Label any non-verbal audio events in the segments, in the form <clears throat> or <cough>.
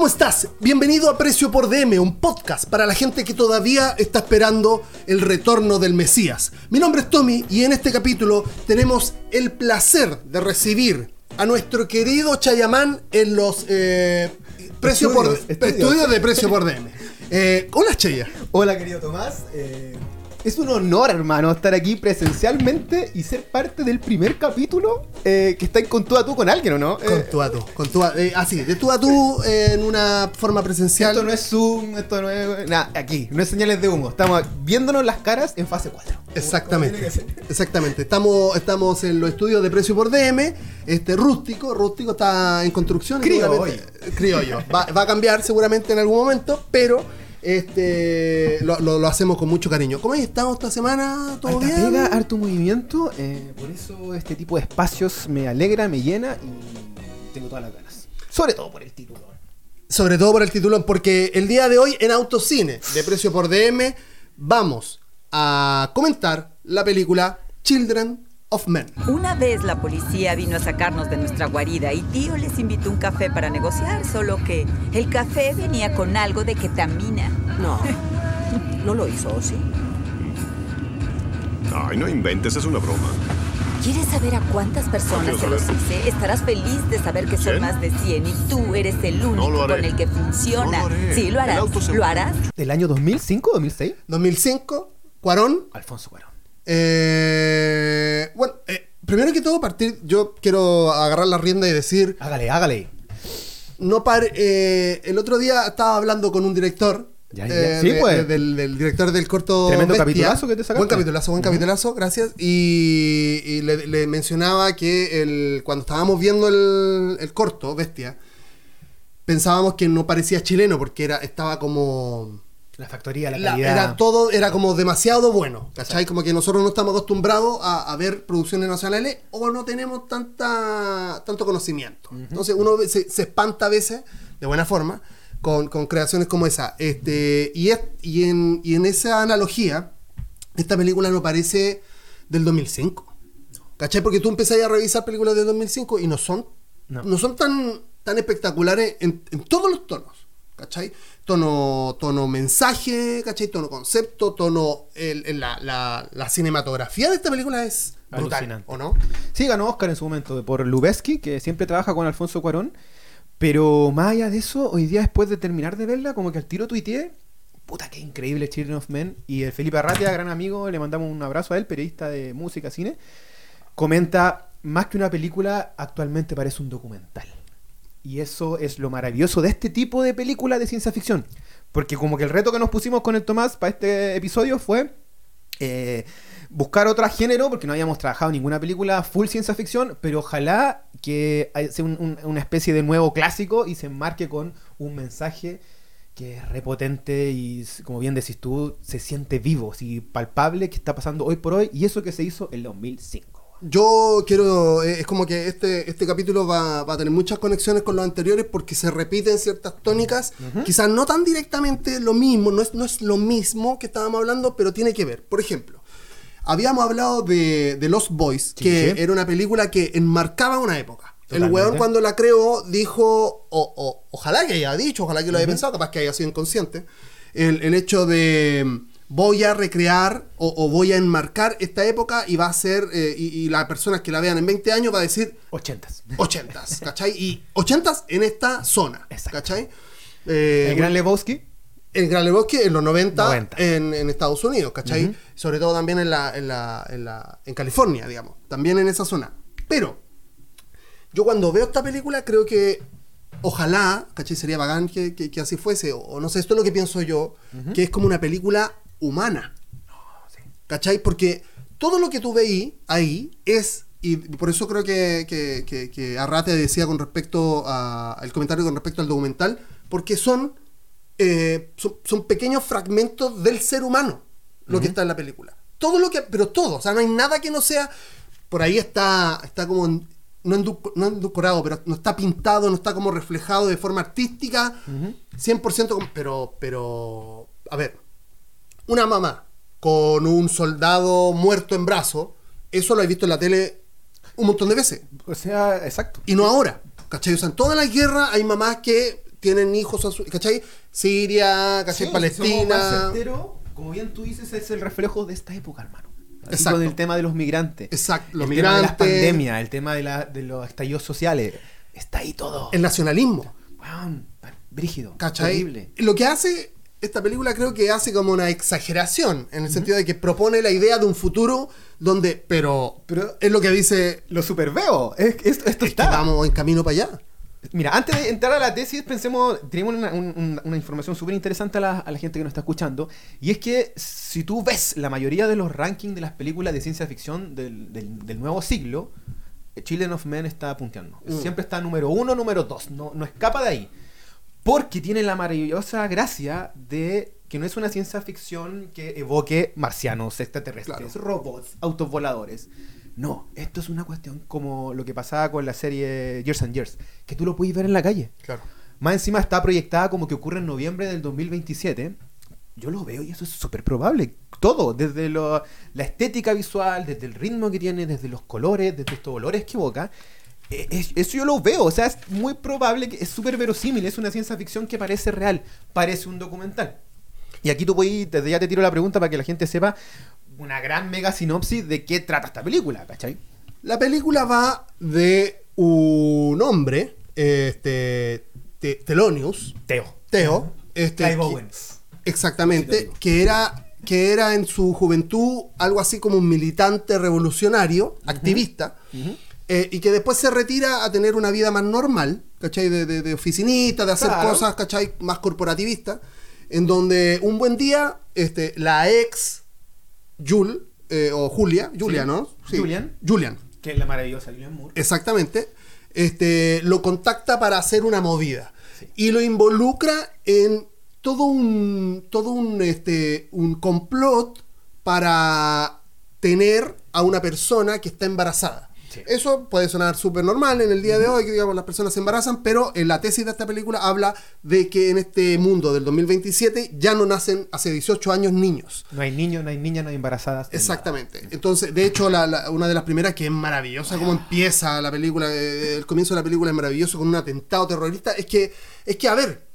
¿Cómo estás? Bienvenido a Precio por DM, un podcast para la gente que todavía está esperando el retorno del Mesías. Mi nombre es Tommy y en este capítulo tenemos el placer de recibir a nuestro querido Chayamán en los eh, precio por, Estudios, estudios de Precio por DM. <laughs> Eh, hola Chaya. Hola querido Tomás, Eh, es un honor hermano estar aquí presencialmente y ser parte del primer capítulo eh, que estáis con tú a tú con alguien, ¿o no? Con Eh, tú a tú, con tú a- eh, así, de tú a tú eh, en una forma presencial. esto no es Zoom, esto no es... Nada, aquí, no es señales de humo, estamos viéndonos las caras en fase 4. Exactamente, exactamente. Estamos, estamos en los estudios de precio por DM. Este rústico, rústico está en construcción. Criollo. seguramente- Criollo. Va, va a cambiar seguramente en algún momento, pero este lo, lo- lo hacemos con mucho cariño. ¿Cómo has estado esta semana? ¿Todo Harta bien? pega, harto movimiento, eh, por eso este tipo de espacios me alegra, me llena y tengo todas las ganas. Sobre todo por el título. Sobre todo por el título, porque el día de hoy en Autocine de precio por DM vamos a comentar la película Children of Men. Una vez la policía vino a sacarnos de nuestra guarida y tío les invitó un café para negociar, solo que el café venía con algo de ketamina. No, no lo hizo, ¿o sí? Ay, no inventes, es una broma. ¿Quieres saber a cuántas personas se los hice? Estarás feliz de saber que son ¿Cien? más de 100 y tú eres el único con el que funciona. No lo haré. sí, lo El harás. auto se- ¿Lo harás? ¿Del año 2005 2006? 2005, Cuarón, Alfonso Cuarón. Eh, bueno, eh, primero que todo, partir, yo quiero agarrar la rienda y decir, Hágale, hágale. no pare, eh, el otro día estaba hablando con un director. Ya, ya. eh, Sí, de- pues. de- del, del director del corto. Tremendo Bestia. capitulazo que te sacaste. Buen capitulazo, buen capitulazo, gracias. Y, y le, le mencionaba que el, cuando estábamos viendo el, el corto, Bestia, pensábamos que no parecía chileno porque era, estaba como La factoría, la la- calidad. era todo, era como demasiado bueno, ¿cachai? Como que nosotros no estamos acostumbrados a, a ver producciones nacionales o no tenemos tanta tanto conocimiento. Entonces uno se espanta a veces, de buena forma, con, con creaciones como esa. Este, y, es- y, en, y en esa analogía, esta película no parece del 2005. ¿Cachai? Porque tú empezás a revisar películas del 2005 y no son, no. No. son tan, tan espectaculares en, en todos los tonos. ¿Cachai? Tono, tono mensaje, ¿cachai? Tono concepto, tono. el- el- la, la- la cinematografía de esta película es brutal, Alucinante. ¿o no? Sí, ganó Oscar en su momento por Lubeski, que siempre trabaja con Alfonso Cuarón. Pero más allá de eso, hoy día después de terminar de verla, como que al tiro tuiteé, puta que increíble Children of Men. Y el Felipe Arratia, gran amigo, le mandamos un abrazo a él, periodista de música, cine, comenta, más que una película, actualmente parece un documental. Y eso es lo maravilloso de este tipo de película de ciencia ficción. Porque como que el reto que nos pusimos con el Tomás para este episodio fue eh, buscar otro género, porque no habíamos trabajado ninguna película full ciencia ficción, pero ojalá que sea un- un- una especie de nuevo clásico y se enmarque con un mensaje que es repotente y, como bien decís tú, se siente vivo, y palpable que está pasando hoy por hoy, y eso que se hizo en 2005. Yo quiero, eh, es como que este, este capítulo va, va a tener muchas conexiones con los anteriores porque se repiten ciertas tónicas, quizás no tan directamente lo mismo, no es, no es lo mismo que estábamos hablando, pero tiene que ver. Por ejemplo, habíamos hablado de, de Lost Boys, Sí, que sí. era una película que enmarcaba una época. El weón cuando la creó dijo, o, o- ojalá que haya dicho, ojalá que lo haya pensado, capaz que haya sido inconsciente, el, el hecho de voy a recrear o, o voy a enmarcar esta época y va a ser, eh, y, y las personas que la vean en 20 años va a decir Ochentas. 80s, ¿cachai? Y 80s en esta zona, Exacto. ¿cachai? Eh, el Gran Lebowski. el Gran Lebowski en los 90, 90. En, en Estados Unidos, ¿cachai? Sobre todo también en, la, en, la, en, la- en California, digamos. También en esa zona. Pero, yo cuando veo esta película creo que ojalá, ¿cachai? Sería bacán que, que- que así fuese. O, o no sé, esto es lo que pienso yo, que es como una película humana. ¿Cachai? Porque todo lo que tú veí ahí es, y por eso creo que, que, que, que Arrate decía con respecto a- al comentario con respecto al documental, porque son, eh, son, son pequeños fragmentos del ser humano lo que está en la película. Todo lo que, pero todo, o sea, no hay nada que no sea, por ahí está, está como, en- no, no endulcorado, pero no está pintado, no está como reflejado de forma artística, 100%, como- pero, pero, a ver, una mamá con un soldado muerto en brazo, eso lo he visto en la tele un montón de veces. O sea, exacto. Y no ahora. ¿Cachai? O sea, en toda la guerra hay mamás que tienen hijos, a su- ¿cachai? Siria, ¿cachai? Sí, somos más Palestina. certeros, como bien tú dices, es el reflejo de esta época, hermano. Así Exacto. Con el tema de los migrantes. Exacto, los el tema de las migrantes. pandemias, el tema de, la- de los estallidos sociales. Está ahí todo. El nacionalismo. Weón, brígido. ¿Cachai? Lo que hace esta película creo que hace como una exageración, en el sentido de que propone la idea de un futuro donde, pero, Pero- es lo que dice, Lo super veo. Es, es- esto es que está. vamos en camino para allá. Mira, antes de entrar a la tesis, pensemos, tenemos una, un- un- una información súper interesante a la, a la gente que nos está escuchando. Y es que si tú ves la mayoría de los rankings de las películas de ciencia ficción del, del- del nuevo siglo, Children of Men está punteando. Mm. Siempre está número uno, número dos. No, no escapa de ahí. Porque tiene la maravillosa gracia de que no es una ciencia ficción que evoque marcianos, extraterrestres, Claro. robots, autos voladores. No, esto es una cuestión como lo que pasaba con la serie Years and Years, que tú lo puedes ver en la calle. Claro. Más encima está proyectada como que ocurre en noviembre del 2027. Yo lo veo y eso es súper probable. Todo, desde lo- la estética visual, desde el ritmo que tiene, desde los colores, desde estos olores que evoca. Eh, es- eso yo lo veo, o sea, es muy probable, que es súper verosímil, es una ciencia ficción que parece real, parece un documental. Y aquí tú puedes, desde ya te tiro la pregunta para que la gente sepa una gran mega sinopsis de qué trata esta película, ¿cachai? La película va de un hombre, este, Te- Telonius, Teo. Teo, este, Clive que- Owens. exactamente, que era, que era en su juventud algo así como un militante revolucionario, activista, eh, y que después se retira a tener una vida más normal, ¿cachai? De, de, de oficinista, de hacer Claro. cosas, ¿cachai? Más corporativistas, en donde un buen día, este, la ex Jul, eh, o Julia, Julia, Sí. ¿no? Julian. Julian, Que es la maravillosa Julian Moore. exactamente, este, lo contacta para hacer una movida y lo involucra en todo un, todo un, este, un complot para tener a una persona que está embarazada. Sí. Eso puede sonar súper normal en el día de hoy, que digamos las personas se embarazan, pero en la tesis de esta película habla de que en este mundo del 2027 ya no nacen hace 18 años niños. No hay niños, no hay niñas, no hay embarazadas. no hay Exactamente. Entonces, de hecho, la- la- una de las primeras que es maravillosa, cómo empieza la película, eh, el comienzo de la película es maravilloso con un atentado terrorista, es que, es que, a ver.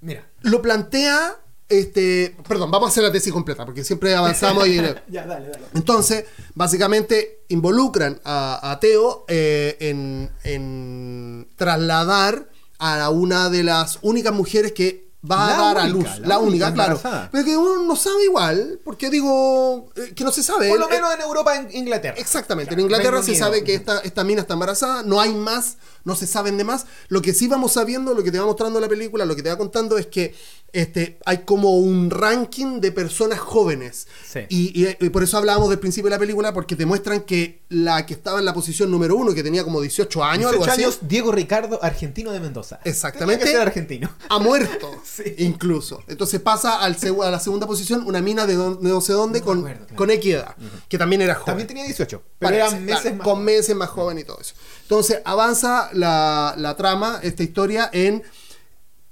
Mira. lo plantea, este, perdón, vamos a hacer la tesis completa, porque siempre avanzamos y... <laughs> Ya, dale, dale. Entonces, básicamente involucran a, a Teo eh, en, en trasladar a una de las únicas mujeres que va La a dar a única, luz. la La, única única, claro. Pero que uno no sabe igual, porque digo eh, que no se sabe. Por lo Eh, menos en Europa, en Inglaterra. Exactamente, Claro, en Inglaterra se sabe que esta, esta mina está embarazada, no hay más, no se saben de más. Lo que sí vamos sabiendo, lo que te va mostrando la película, lo que te va contando es que este, hay como un ranking de personas jóvenes. Sí. Y, y- y por eso hablábamos del principio de la película, porque te muestran que la que estaba en la posición número uno, que tenía como 18 años, 18 algo así, años, Diego Ricardo, argentino de Mendoza. Exactamente. Tenía que ser argentino. ha muerto, <laughs> Sí. incluso. Entonces pasa al a la segunda posición una mina de, don- de no sé dónde No con, acuerdo, claro. con equidad, que también era joven. También tenía 18, pero Parece, eran meses claro, más. con meses más joven y todo eso. Entonces avanza la, la trama, esta historia, en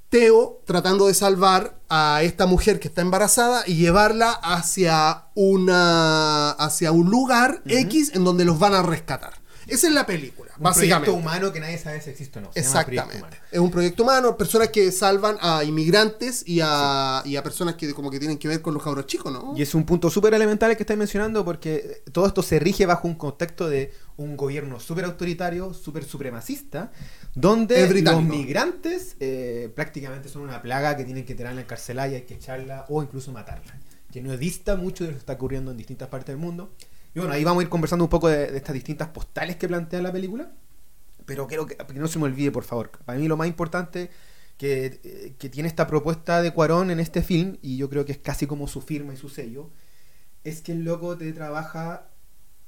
Teo tratando de salvar a esta mujer que está embarazada y llevarla hacia una hacia un lugar X en donde los van a rescatar. Esa es la película, Un básicamente. proyecto humano que nadie sabe si existe o no. Se llama Exactamente. Humano. Es un proyecto humano, personas que salvan a inmigrantes y a, y a personas que como que tienen que ver con los cabros chicos, ¿no? Y es un punto súper elemental el que estáis mencionando porque todo esto se rige bajo un contexto de un gobierno súper autoritario, súper supremacista, donde los migrantes eh, prácticamente son una plaga que tienen que tenerla encarcelada y hay que echarla o incluso matarla. Que no dista mucho de lo que está ocurriendo en distintas partes del mundo. Y bueno, ahí vamos a ir conversando un poco de, de estas distintas postales que plantea la película. Pero quiero que, que no se me olvide, por favor. Para mí lo más importante que, eh, que tiene esta propuesta de Cuarón en este film, y yo creo que es casi como su firma y su sello, es que el loco te trabaja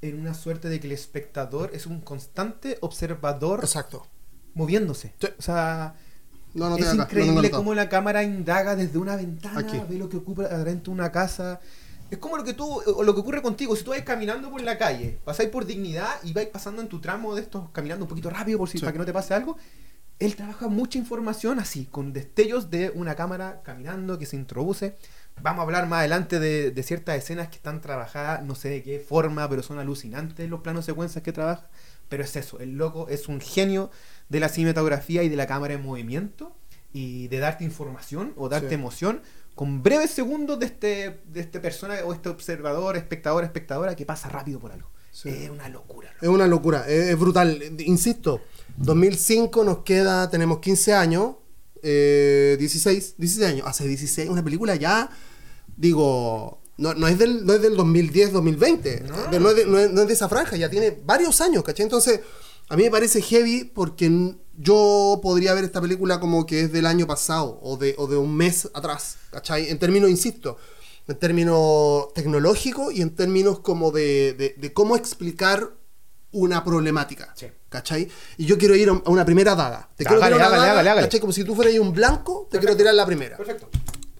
en una suerte de que el espectador es un constante observador Exacto. moviéndose. Sí. O sea, No, no es increíble cómo la cámara indaga desde una ventana, Aquí. ve lo que ocurre adentro de una casa. Es como lo que tú, o lo que ocurre contigo, si tú vas caminando por la calle, pasáis por dignidad y vais pasando en tu tramo de estos, caminando un poquito rápido por si, Sí. para que no te pase algo. Él trabaja mucha información así, con destellos de una cámara caminando que se introduce. Vamos a hablar más adelante de, de ciertas escenas que están trabajadas, no sé de qué forma, pero son alucinantes los planos secuencias que trabaja. Pero es eso, el loco es un genio de la cinematografía y de la cámara en movimiento. y de darte información o darte Sí. emoción con breves segundos de este, de este persona o este observador, espectador, espectadora que pasa rápido por algo. Sí. Es una locura. loco. Es una locura, es, es brutal. Insisto, 2005 nos queda, tenemos 15 años, eh, 16, 16 años. Hace 16, una película ya, digo, no, no es, del, no es del 2010, 2020, no, no es de, no es- de esa franja, ya tiene varios años, ¿cachai? Entonces, a mí me parece heavy porque yo podría ver esta película como que es del año pasado o de, o de un mes atrás, ¿cachai? En términos, insisto, en términos tecnológicos y en términos como de, de- de cómo explicar una problemática. Sí. ¿Cachai? Y yo quiero ir a una primera daga. Te quiero Hágale, tirar una hágale, daga, hágale, hágale. ¿cachai? Como si tú fueras un blanco, te quiero tirar la primera. Perfecto.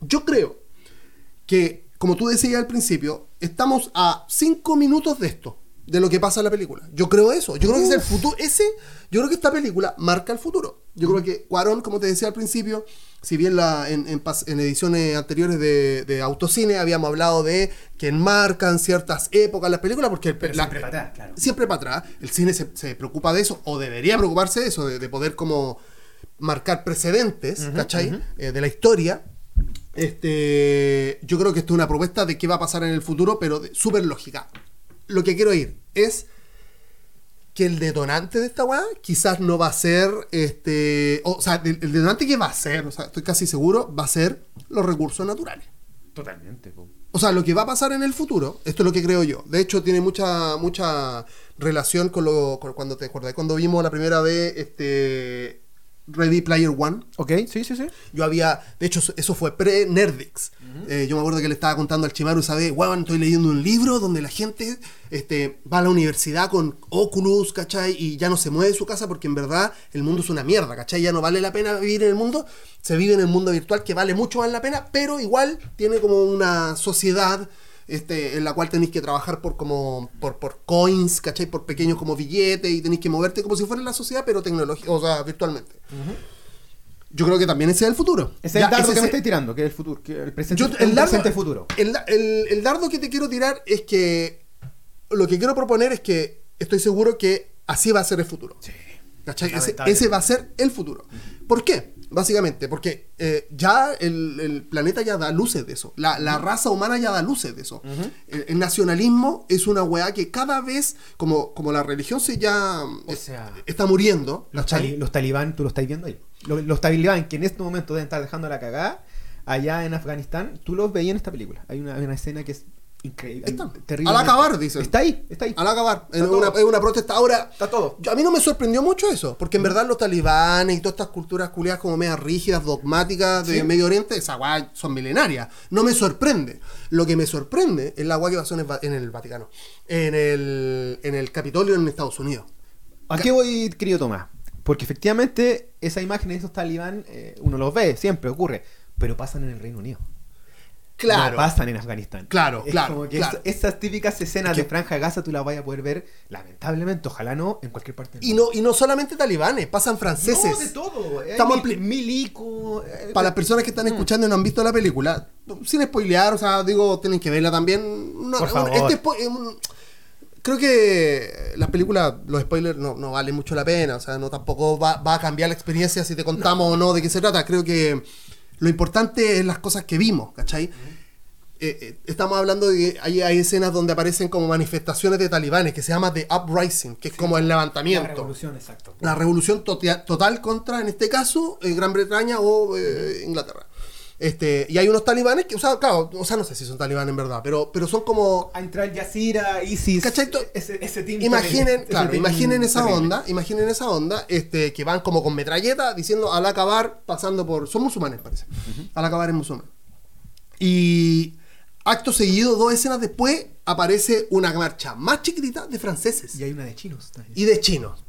Yo creo que, como tú decías al principio, estamos a cinco minutos de esto, de lo que pasa en la película. Yo creo eso. Yo creo que es el futuro. Ese, yo creo que esta película marca el futuro. Yo creo que Cuarón, como te decía al principio, si bien la, en, en en ediciones anteriores de, de Autocine habíamos hablado de que enmarcan ciertas épocas las películas, porque el- la- siempre para atrás, claro. siempre para atrás. El cine se, se preocupa de eso, o debería preocuparse de eso, de, de poder como marcar precedentes, ¿cachai? Eh, de la historia. Este, yo creo que esto es una propuesta de qué va a pasar en el futuro, pero súper lógica. Lo que quiero ir es que el detonante de esta weá quizás no va a ser, este, o, sea, el, el detonante que va a ser, o sea, estoy casi seguro, va a ser los recursos naturales. Totalmente. po. O sea, lo que va a pasar en el futuro, esto es lo que creo yo. De hecho, tiene mucha mucha relación con lo con cuando te acordás cuando vimos la primera vez este Ready Player One. Ok, sí, sí, sí. Yo había, de hecho, eso- fue pre-Nerdix. Eh, yo me acuerdo que le estaba contando al Chimaru, ¿sabes? Weón, estoy leyendo un libro donde la gente este, va a la universidad con Oculus, ¿cachai? Y ya no se mueve de su casa porque en verdad el mundo es una mierda, ¿cachai? Ya no vale la pena vivir en el mundo. Se vive en el mundo virtual que vale mucho más la pena, pero igual tiene como una sociedad este, en la cual tenéis que trabajar por como por, por coins, ¿cachai? Por pequeños como billetes y tenéis que moverte como si fuera en la sociedad, pero tecnológica, o sea, virtualmente. Yo creo que también ese es el futuro. Ese es Ya, el dardo ese que me se- estáis tirando, que es el futuro. Que el presente, yo- el, dardo, presente futuro. el da- el- el dardo que te quiero tirar es que lo que quiero proponer es que estoy seguro que así va a ser el futuro. ¿Cachai? Ese, Lamentable. ese va a ser el futuro. ¿Por qué? Básicamente, porque eh, ya el, el planeta ya da luces de eso. La, la raza humana ya da luces de eso. el, el nacionalismo es una weá que cada vez, como, como la religión se ya O sea, está muriendo, Los, los talibán, tú lo estáis viendo ahí. Los, los talibán que en este momento deben estar dejando la cagada allá en Afganistán, tú los veías en esta película. Hay una, hay una escena que es increíble. Está. terrible. Al acabar, dicen. Está ahí, está ahí. Al acabar, es una, protesta. Ahora, Está todo. yo- a mí no me sorprendió mucho eso, porque en verdad los talibanes y todas estas culturas culiadas como medias rígidas, dogmáticas de Sí. Medio Oriente, esa weá son milenarias. No me sorprende. Lo que me sorprende es la weá que pasó en el, en el Vaticano, en el, en el Capitolio en Estados Unidos. ¿A qué voy, querido Tomás? Porque efectivamente esa imagen de esos talibán, eh, uno los ve, siempre ocurre, pero pasan en el Reino Unido. Claro. No pasan en Afganistán. Claro, Es claro, como que claro. es- esas típicas escenas Es que- de Franja de Gaza tú las vayas a poder ver, lamentablemente, ojalá no, en cualquier parte del Y no, y no solamente talibanes, pasan franceses. No, de todo. Hay Estamos mil- milico. eh, Para las personas que están Mm. escuchando y no han visto la película, sin spoilear, o sea, digo, tienen que verla también. No, Por favor. este eh, creo que las películas, los spoilers no, no valen mucho la pena, o sea, no tampoco va, va a cambiar la experiencia si te contamos o no de qué se trata. Creo que lo importante es las cosas que vimos, ¿cachai? Eh, eh, estamos hablando de que hay, hay escenas donde aparecen como manifestaciones de talibanes que se llama The Uprising, que es como el La levantamiento revolución, exacto. la revolución total contra, en este caso, eh, Gran Bretaña o eh, Inglaterra. Este, y hay unos talibanes que, o sea, claro, o sea, no sé si son talibanes en verdad, pero, pero son como. A entrar Yazira, ISIS. ¿Cachai? Ese, ese team Imaginen, ese claro, team imaginen esa terrible. onda, imaginen esa onda, este, que van como con metralleta diciendo al acabar, pasando por. Son musulmanes, parece. Al acabar es musulmán. Y acto seguido, dos escenas después, aparece una marcha más chiquitita de franceses Y hay una de chinos también. y de chinos.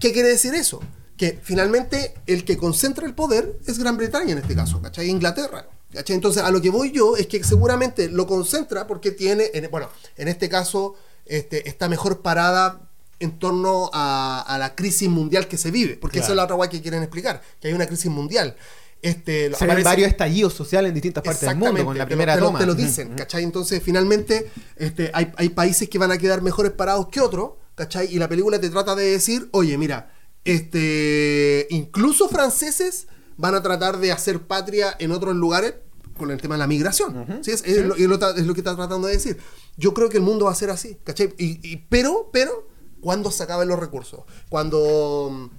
¿Qué quiere decir eso? Que finalmente el que concentra el poder es Gran Bretaña en este caso, ¿cachai? Inglaterra. ¿cachai? Entonces, a lo que voy yo es que seguramente lo concentra porque tiene, en- bueno, en este caso, este, está mejor parada en torno a, a la crisis mundial que se vive, porque esa Claro. es la otra guay que quieren explicar, que hay una crisis mundial. Este, Se aparece- varios estallidos sociales en distintas partes del mundo con la primera te lo, toma. te lo dicen. ¿cachai? Entonces, finalmente, este, hay, hay países que van a quedar mejores parados que otros, ¿cachai? Y la película te trata de decir, oye, mira, este, incluso franceses van a tratar de hacer patria en otros lugares con el tema de la migración. ¿sí? Es, es lo, es lo ta- es lo que está tratando de decir. Yo creo que el mundo va a ser así, ¿cachai? Y, y- pero, pero, cuando se acaben los recursos, cuando,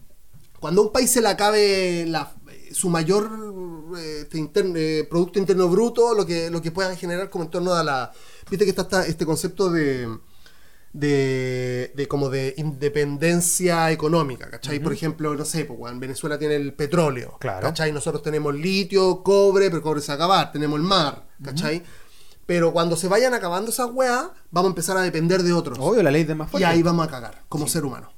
cuando a un país se le acabe la- su mayor eh, este, eh, Producto Interno Bruto, lo que, lo que pueda generar como en torno a la... Viste que está, esta- este concepto de de, de como de independencia económica, ¿cachai? Por ejemplo, no sé, pues, weón, Venezuela tiene el petróleo, Claro. ¿cachai? Nosotros tenemos litio, cobre, pero cobre se va a acabar, tenemos el mar, ¿cachai? Pero cuando se vayan acabando esas weas, vamos a empezar a depender de otros. Obvio, la ley de más y fuerte. ahí vamos a cagar, como ser humano.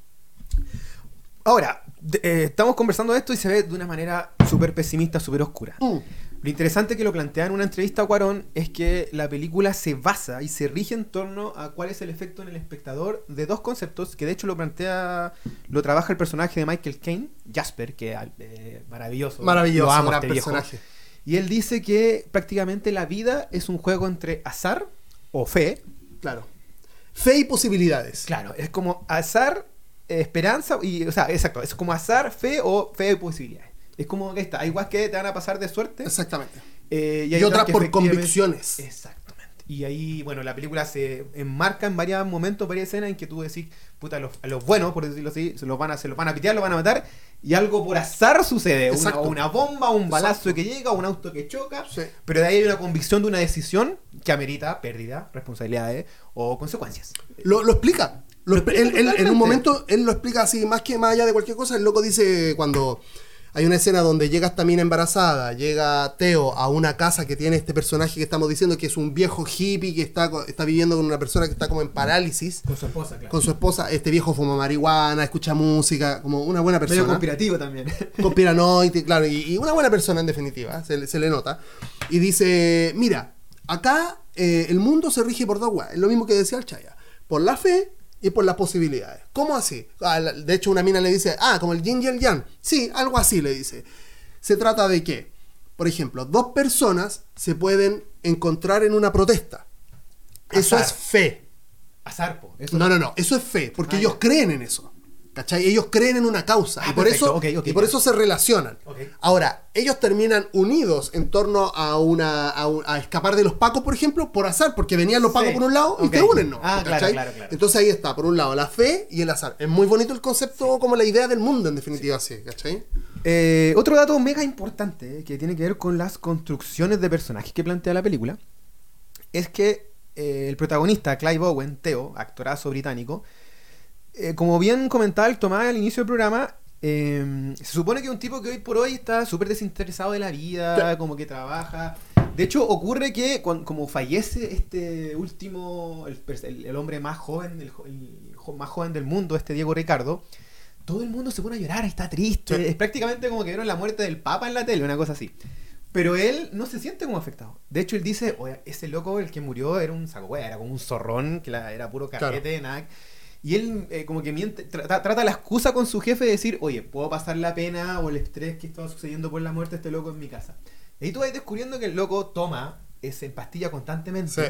Ahora, de- eh, estamos conversando de esto y se ve de una manera súper pesimista, súper oscura. Mm. Lo interesante que lo plantea en una entrevista a Cuarón es que la película se basa y se rige en torno a cuál es el efecto en el espectador de dos conceptos que de hecho lo plantea, lo trabaja el personaje de Michael Caine, Jasper, que eh, maravilloso. Maravilloso, lo amo gran este viejo. personaje. Y él dice que prácticamente la vida es un juego entre azar o fe. Claro. Fe y posibilidades. Claro, es como azar, esperanza y, o sea, exacto, es como azar, fe o fe y posibilidades. Es como que está, hay igual que te van a pasar de suerte. Exactamente. eh, Y, otras por convicciones. Exactamente. Y ahí, bueno, la película se enmarca en varios momentos, varias escenas en que tú decís, puta, los, a los buenos, por decirlo así, se los van a, se los van a pitear, los van a matar, y algo por azar sucede. Una, una bomba, un balazo Exacto. que llega, un auto que choca, Sí. pero de ahí hay una convicción de una decisión que amerita pérdida, responsabilidades o consecuencias. Lo, lo explica. Lo Lo expli- explica él- él- en un momento él lo explica así, más que más allá de cualquier cosa. El loco dice cuando hay una escena donde llega esta mina embarazada, llega Teo a una casa que tiene este personaje que estamos diciendo que es un viejo hippie que está, está viviendo con una persona que está como en parálisis. Con su esposa, claro. Con su esposa, este viejo fuma marihuana, escucha música, como una buena Medio persona. conspirativo también. <laughs> conspiranoide, claro, y, y una buena persona en definitiva, se, le- se le nota. Y dice, mira, acá eh, el mundo se rige por dos weas, es lo mismo que decía el Chaya, por la fe y por las posibilidades. ¿Cómo así? Ah, de hecho, una mina le dice, ah, como el yin y el yang. Sí, algo así le dice. Se trata de que, por ejemplo, dos personas se pueden encontrar en una protesta. Eso es fe. Azar, po. Eso- No, no, no, eso es fe, porque Ah, ellos ya. creen en eso. ¿Cachai? Ellos creen en una causa. Ah, y por, perfecto, eso, y por eso se relacionan. Ahora, ellos terminan unidos en torno a una a, un- a escapar de los pacos, por ejemplo, por azar, porque venían los pacos Sí, por un lado y te unen, ¿no? Ah, claro, claro, claro. Entonces ahí está, por un lado, la fe y el azar. Es muy bonito el concepto, como la idea del mundo, en definitiva, sí, ¿cachai? Eh, otro dato mega importante eh, que tiene que ver con las construcciones de personajes que plantea la película es que eh, el protagonista, Clive Owen, Theo, actorazo británico, eh, como bien comentaba el Tomás al inicio del programa, eh, se supone que un tipo que hoy por hoy está súper desinteresado de la vida, como que trabaja. De hecho, ocurre que como fallece este último, el, el- el hombre más joven, el, más joven del mundo, este Diego Ricardo, todo el mundo se pone a llorar, está triste. Sí. Es prácticamente como que vieron la muerte del Papa en la tele, una cosa así. Pero él no se siente como afectado. De hecho, él dice, oye, ese loco, el que murió, era un saco era como un zorrón, que la- era puro carrete, nada. Y él eh, como que miente, trata, trata la excusa con su jefe de decir, oye, puedo pasar la pena o el estrés que estaba sucediendo por la muerte de este loco en mi casa. Y ahí tú vas descubriendo que el loco toma, es en pastilla constantemente. Sí.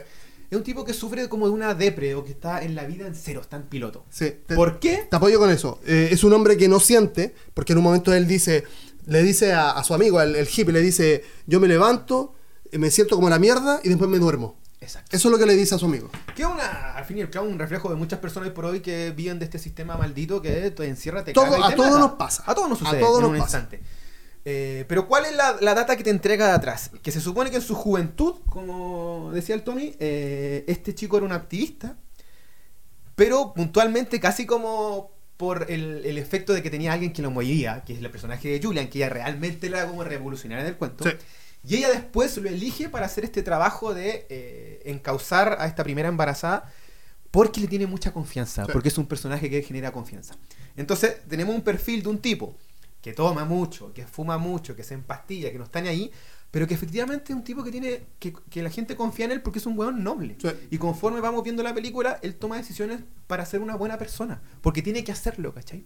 Es un tipo que sufre como de una depre o que está en la vida en cero, está en piloto. Sí. Te- ¿Por qué? Te apoyo con eso. Eh, es un hombre que no siente, porque en un momento él dice, le dice a, a su amigo, el, el hippie, le dice, yo me levanto, eh, me siento como la mierda y después me duermo. Exacto. Eso es lo que le dice a su amigo. Que una, al fin y al cabo, un reflejo de muchas personas hoy por hoy que viven de este sistema maldito que te encierra, te Todo- caga y a todos nos pasa. A todos nos A sucede todos en nos un pasa. instante. Eh, pero ¿cuál es la, la data que te entrega de atrás? Que se supone que en su juventud, como decía el Tommy, eh, este chico era un activista, pero puntualmente casi como por el, el efecto de que tenía alguien que lo movía, que es el personaje de Julian, que ella realmente era como revolucionaria del cuento. Sí. Y ella después lo elige para hacer este trabajo de eh, encauzar a esta primera embarazada porque le tiene mucha confianza, Sí. porque es un personaje que genera confianza. Entonces tenemos un perfil de un tipo que toma mucho, que fuma mucho, que se empastilla, que no está ni ahí, pero que efectivamente es un tipo que tiene que, que la gente confía en él porque es un weón noble. Sí. Y conforme vamos viendo la película, él toma decisiones para ser una buena persona, porque tiene que hacerlo, ¿cachai?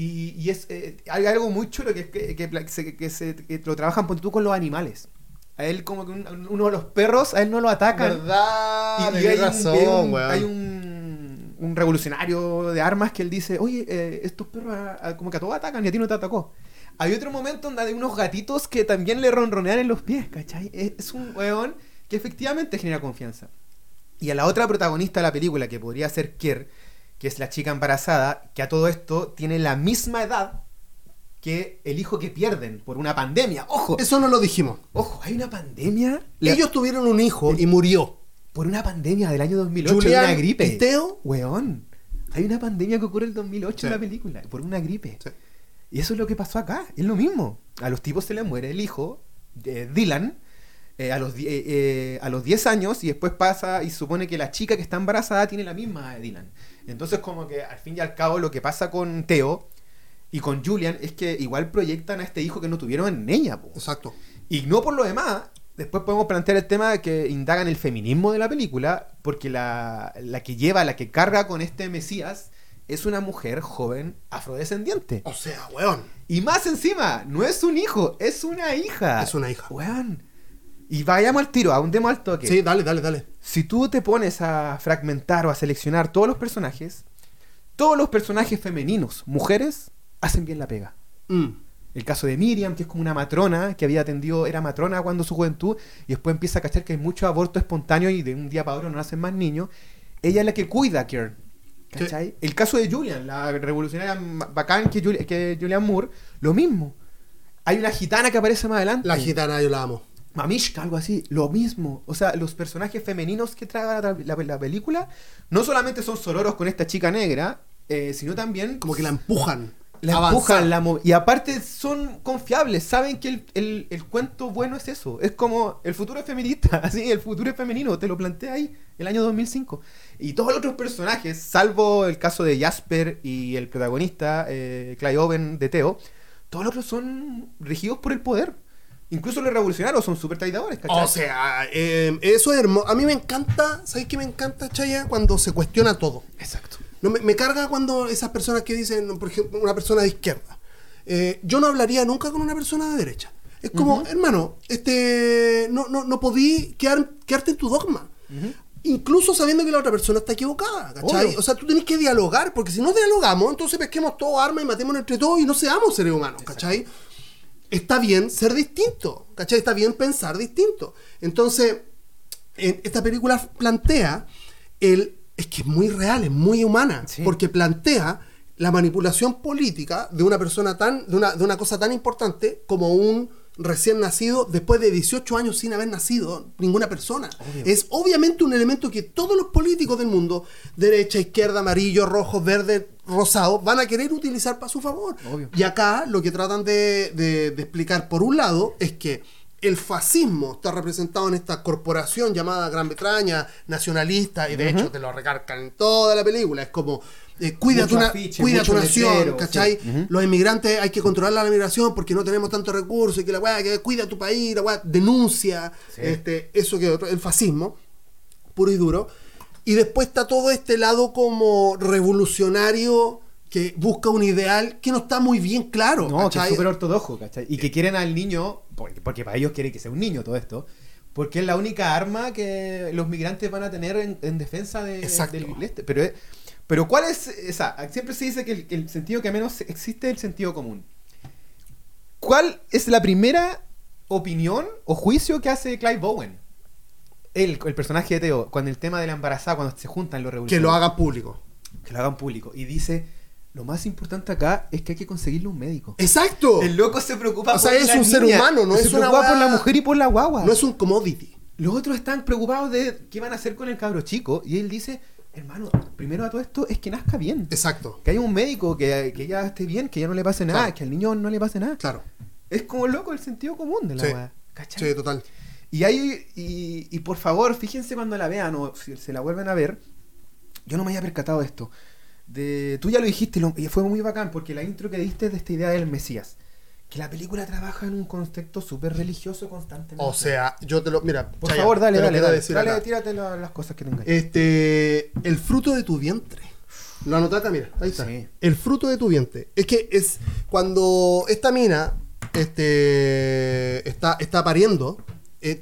Y, y es eh, hay algo muy chulo que, que, que, se- que se- lo trabajan tú con los animales. A él como que un- uno de los perros, a él no lo atacan. ¿Verdad? Y, y hay, un, hay un- hay un- un revolucionario de armas que él dice, oye, eh, estos perros ah, como que a todos atacan y a ti no te atacó. Hay otro momento donde hay unos gatitos que también le ronronean en los pies, ¿cachai? Es, es un weón que efectivamente genera confianza. Y a la otra protagonista de la película, que podría ser Kier, que es la chica embarazada, que a todo esto tiene la misma edad que el hijo que pierden por una pandemia. ¡Ojo! Eso no lo dijimos. ¡Ojo! Hay una pandemia. La- Ellos tuvieron un hijo y murió. Por una pandemia del año 2008, Julián una gripe. Weón. Hay una pandemia que ocurre en el 2008 en la película, por una gripe. Sí. Y eso es lo que pasó acá, es lo mismo. A los tipos se les muere el hijo, eh, Dylan, eh, a, los, eh, eh, a los 10 años y después pasa y supone que la chica que está embarazada tiene la misma de Dylan. Entonces como que al fin y al cabo lo que pasa con Theo y con Julian es que igual proyectan a este hijo que no tuvieron en ella. po. Exacto. Y no por lo demás, después podemos plantear el tema de que indagan el feminismo de la película, porque la, la que lleva, la que carga con este Mesías, es una mujer joven afrodescendiente. O sea, weón. Y más encima, no es un hijo, es una hija. Es una hija. Weón. Y vayamos al tiro, ahondemos al toque. Sí, dale, dale, dale. Si tú te pones a fragmentar o a seleccionar todos los personajes, todos los personajes femeninos, mujeres, hacen bien la pega. Mm. El caso de Miriam, que es como una matrona, que había atendido, era matrona cuando su juventud, y después empieza a cachar que hay mucho aborto espontáneo y de un día para otro no nacen más niños. Ella es la que cuida a Kieran. ¿Cachai? El caso de Julian, la revolucionaria bacán que, que Julian Moore, lo mismo. Hay una gitana que aparece más adelante. La gitana yo la amo. Mamishka, algo así, lo mismo. O sea, los personajes femeninos que trae la, la- la película no solamente son sororos con esta chica negra, eh, sino también Como que la empujan. la avanzar. empujan, la y aparte son confiables, saben que el, el- el cuento bueno es eso, es como el futuro es feminista, <laughs> así, el futuro es femenino, te lo plantea ahí, el año 2005. Y todos los otros personajes, salvo el caso de Jasper y el protagonista, eh, Clay Owen de Teo, todos los otros son regidos por el poder. Incluso los revolucionarios son súper traidores, ¿cachai? O sea, eh, eso es hermoso. A mí me encanta, ¿sabes qué me encanta, Chaya? Cuando se cuestiona todo. Exacto. No, me, me carga cuando esas personas que dicen, por ejemplo, una persona de izquierda. eh, yo no hablaría nunca con una persona de derecha. Es como, hermano, este, no, no, no podí quedar, quedarte en tu dogma. Incluso sabiendo que la otra persona está equivocada, ¿cachai? Obvio. O sea, tú tenés que dialogar, porque si no dialogamos, entonces pesquemos todo armas y matémonos entre todos y no seamos seres humanos, ¿cachai? Está bien ser distinto, ¿cachai? Está bien pensar distinto. Entonces, en- esta película plantea el es que es muy real, es muy humana, Sí. porque plantea la manipulación política de una persona tan de una, de una cosa tan importante como un recién nacido después de 18 años sin haber nacido ninguna persona. Es obviamente un elemento que todos los políticos del mundo, derecha, izquierda, amarillo, rojo, verde, rosado, van a querer utilizar para su favor. Obvio. Y acá lo que tratan de, de- de explicar por un lado es que el fascismo está representado en esta corporación llamada Gran Bretaña, nacionalista, y de hecho te lo recargan en toda la película. Es como, eh, cuida, tu, nación, letrero, ¿cachai? sí. Los inmigrantes hay que controlar la migración porque no tenemos tantos recursos y que la weá, que cuida tu país, la weá, denuncia, Sí. este, eso que el fascismo, puro y duro. Y después está todo este lado como revolucionario que busca un ideal que no está muy bien claro. No, que es súper ortodoxo, ¿cachai? Y que quieren al niño, porque, porque para ellos quieren que sea un niño todo esto, porque es la única arma que los migrantes van a tener en, en defensa de, del este. Pero, pero ¿cuál es esa? Siempre se dice que el, que el sentido que menos existe es el sentido común. ¿Cuál es la primera opinión o juicio que hace Clive Bowen? Él, el personaje de Teo, cuando el tema de la embarazada, cuando se juntan los que revolucionarios lo hagan público. que lo hagan público. Y dice, lo más importante acá es que hay que conseguirle un médico. Exacto. El loco se preocupa O sea, por es la un ser humano, no se es una preocupa por la mujer y por la guagua. No es un commodity. Los otros están preocupados de qué van a hacer con el cabro chico. Y él dice, hermano, primero a todo esto es que nazca bien. Exacto. Que haya un médico, que, que ella esté bien, que ya no le pase nada, Claro. que al niño no le pase nada. Claro. Es como loco el sentido común de la Sí. Sí, total. Y hay, y, y por favor, fíjense cuando la vean o si se la vuelven a ver, yo no me había percatado de esto. De, tú ya lo dijiste lo- y fue muy bacán porque la intro que diste de esta idea del Mesías. Que la película trabaja en un contexto súper religioso constantemente. O sea, yo te lo. Mira, por Chaya, favor, dale, dale, dale. decir Dale, tírate la- las cosas que tengas. Este. El fruto de tu vientre. Lo anoté acá, mira. Ahí está. Sí. El fruto de tu vientre. Es que es. Cuando esta mina. Este. Está, está pariendo. Eh,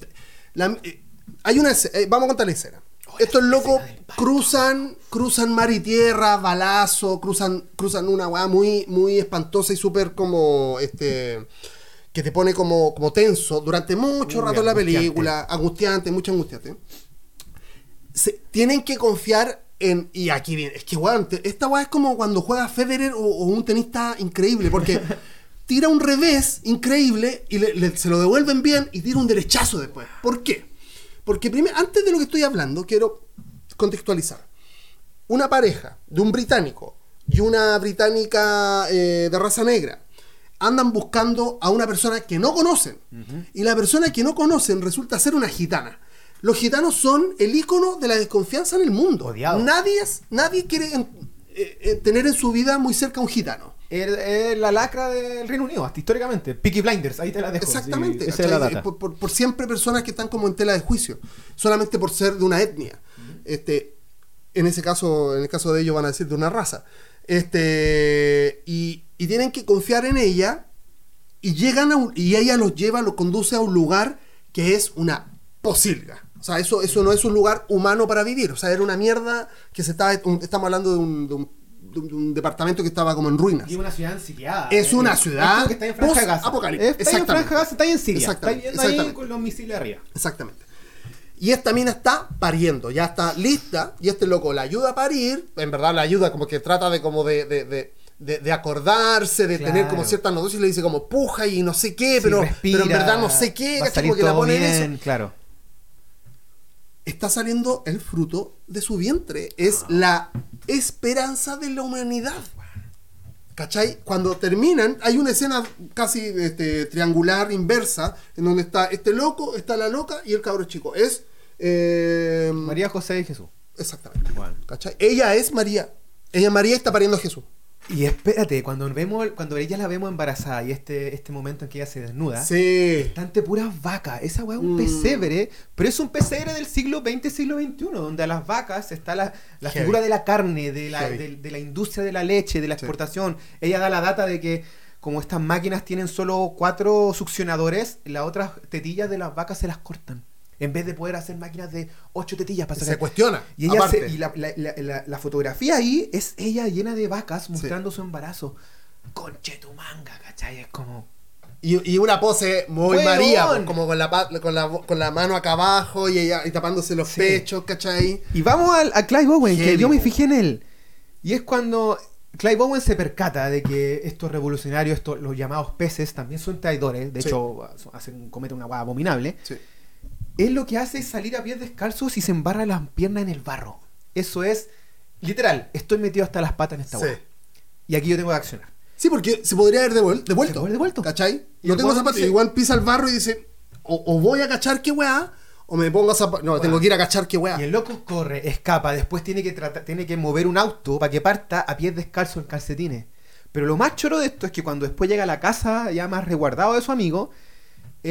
la- eh, hay una. eh, vamos a contar la escena. estos locos cruzan, cruzan mar y tierra, balazo, cruzan, cruzan una weá muy, muy espantosa y súper como este que te pone como, como tenso durante mucho Muy rato en la película, angustiante, mucho angustiante. Se- tienen que confiar en. Y aquí viene. Es que, weón, esta weá es como cuando juega Federer o, o un tenista increíble, porque <laughs> tira un revés increíble y le- le- se lo devuelven bien y tira un derechazo después. ¿Por qué? Porque primero, antes de lo que estoy hablando, quiero contextualizar. Una pareja de un británico y una británica eh, de raza negra andan buscando a una persona que no conocen. Y la persona que no conocen resulta ser una gitana. Los gitanos son el icono de la desconfianza en el mundo. Odiado. Nadie, es- nadie quiere eh, eh, tener en su vida muy cerca a un gitano. Es, la lacra del Reino Unido, hasta históricamente. Peaky Blinders, ahí te la dejo. Exactamente. sí, esa es la data. Por, por- por siempre personas que están como en tela de juicio, solamente por ser de una etnia. Este, en ese caso, en el caso de ellos van a decir de una raza. Este, y, y tienen que confiar en ella y llegan a un- y ella los lleva, los conduce a un lugar que es una posilga. O sea, eso, eso no es un lugar humano para vivir. O sea, era una mierda que se estaba. un- estamos hablando de un, de un- de un- de un departamento que estaba como en ruinas. Y es una ciudad ensiriada. Es una Es ciudad que está en Franja Gaza. post-apocalipsis. Está en. Franja Gaza, está ahí en Siria. Está Exactamente, ahí con los misiles arriba. Exactamente. Y esta mina está pariendo, ya está lista, y este loco la ayuda a parir, en verdad la ayuda como que trata de como de, de, de- de- de acordarse, de Claro. tener como ciertas noticias, y le dice como puja y no sé qué, Sí, pero, respira, pero en verdad no sé qué, va a ¿cachai? salir Como que la todo pone en bien, eso. Claro. Está saliendo el fruto de su vientre, es la esperanza de la humanidad. ¿Cachai? Cuando terminan, hay una escena casi este, triangular, inversa, en donde está este loco, está la loca y el cabro chico. Es. eh, María José y Jesús. Exactamente. Bueno. ¿Cachai? Ella es María. Ella María está pariendo a Jesús. Y espérate, cuando vemos, cuando ella la vemos embarazada y este, este momento en que ella se desnuda, Sí. están ante puras vacas. Esa weá es un Mm. pesebre, pero es un pesebre del siglo XX, siglo XXI, donde a las vacas está la, la figura de la carne, de la, de, de la industria de la leche, de la Sí. exportación. Ella da la data de que como estas máquinas tienen solo cuatro succionadores, las otras tetillas de las vacas se las cortan. En vez de poder hacer máquinas de ocho tetillas para Se sacar. cuestiona. Y, ella se- y la, la- la- la- la fotografía ahí es ella llena de vacas mostrando su embarazo. Conche tu manga, ¿cachai? Es como. Y, y una pose muy. María, pues, como con la, con, la, con la mano acá abajo y, ella, y tapándose los Sí. pechos, ¿cachai? Y vamos al- a, Clive Owen, que yo me fijé en él. Y es cuando Clive Owen se percata de que estos revolucionarios, estos, los llamados peces, también son traidores. De Sí. hecho, hacen, cometen una hueá abominable. Sí. Él lo que hace es salir a pies descalzos y se embarra las piernas en el barro. Eso es, literal, estoy metido hasta las patas en esta Sí. hueá. Y aquí yo tengo que accionar. Sí, porque se podría haber devuel- devuelto. Se puede haber devuelto. ¿Cachai? Y No tengo zapatos. dice- Igual pisa el barro y dice, o, o voy a cachar qué weá, o me pongo zapatos. No, tengo que ir a cachar qué weá. Y el loco corre, escapa, después tiene que tratar, tiene que mover un auto para que parta a pies descalzos en calcetines. Pero lo más choro de esto es que cuando después llega a la casa ya más resguardado de su amigo,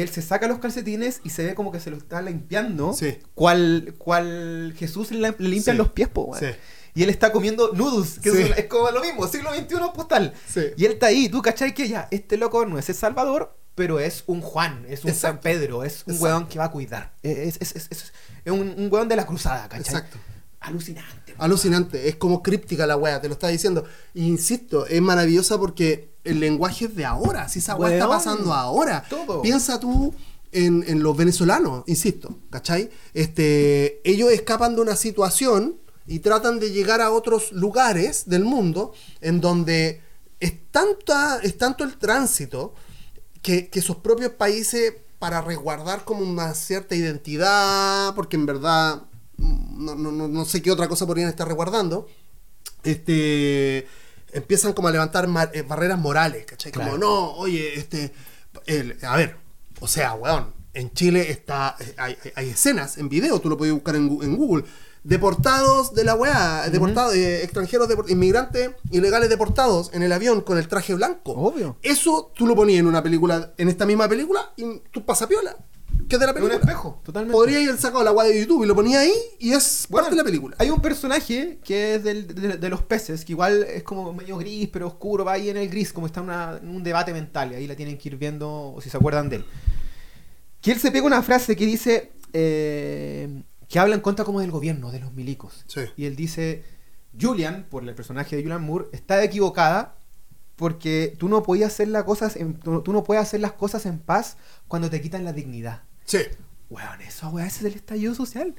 él se saca los calcetines y se ve como que se lo está limpiando. Sí. Cual, cual Jesús le, le limpian Sí. los pies, po. Sí. Y él está comiendo noodles, que es, es como lo mismo, siglo XXI postal. Sí. Y él está ahí, tú cachai que ya, este loco no es el Salvador, pero es un Juan, es un San Exacto. Pedro, es un Exacto. weón que va a cuidar. Es, es, es, es- es un, un weón de la cruzada, ¿cachai? Exacto. Alucinante. Alucinante, es como críptica la wea, te lo está diciendo. E insisto, es maravillosa porque el lenguaje es de ahora, si esa wea está pasando ahora. todo. Piensa tú en, en los venezolanos, insisto, ¿cachai? Este, ellos escapan de una situación y tratan de llegar a otros lugares del mundo en donde es, tanta, es tanto el tránsito que, que sus propios países, para resguardar como una cierta identidad, porque en verdad no, no- no- no sé qué otra cosa podrían estar resguardando, este empiezan como a levantar eh, barreras morales, ¿cachai? Como, Claro. no, oye, este, el- a ver, o sea, weón, en Chile está, eh, hay, escenas en video, tú lo puedes buscar en, Google, deportados de la weá, deportados, eh, extranjeros, depor- inmigrantes ilegales deportados en el avión con el traje blanco. Obvio. Eso tú lo ponías en una película, en esta misma película, y tú pasas piola, que es de la Es un película. espejo, totalmente. Podría ir sacado la weá de YouTube y lo ponía ahí y es Bueno, parte de la película. Hay un personaje que es del- de, de los peces, que igual es como medio gris, pero oscuro, va ahí en el gris, como está en, una- en un debate mental, y ahí la tienen que ir viendo, o si se acuerdan de él. Que él se pega una frase que dice eh, que habla en contra como del gobierno, de los milicos. Sí. Y él dice, Julian, por el personaje de Julian Moore, está equivocada porque tú no podías hacer las cosas en- tú, tú no puedes hacer las cosas en paz cuando te quitan la dignidad. Sí. Weón, eso, weón, ese es el estallido social.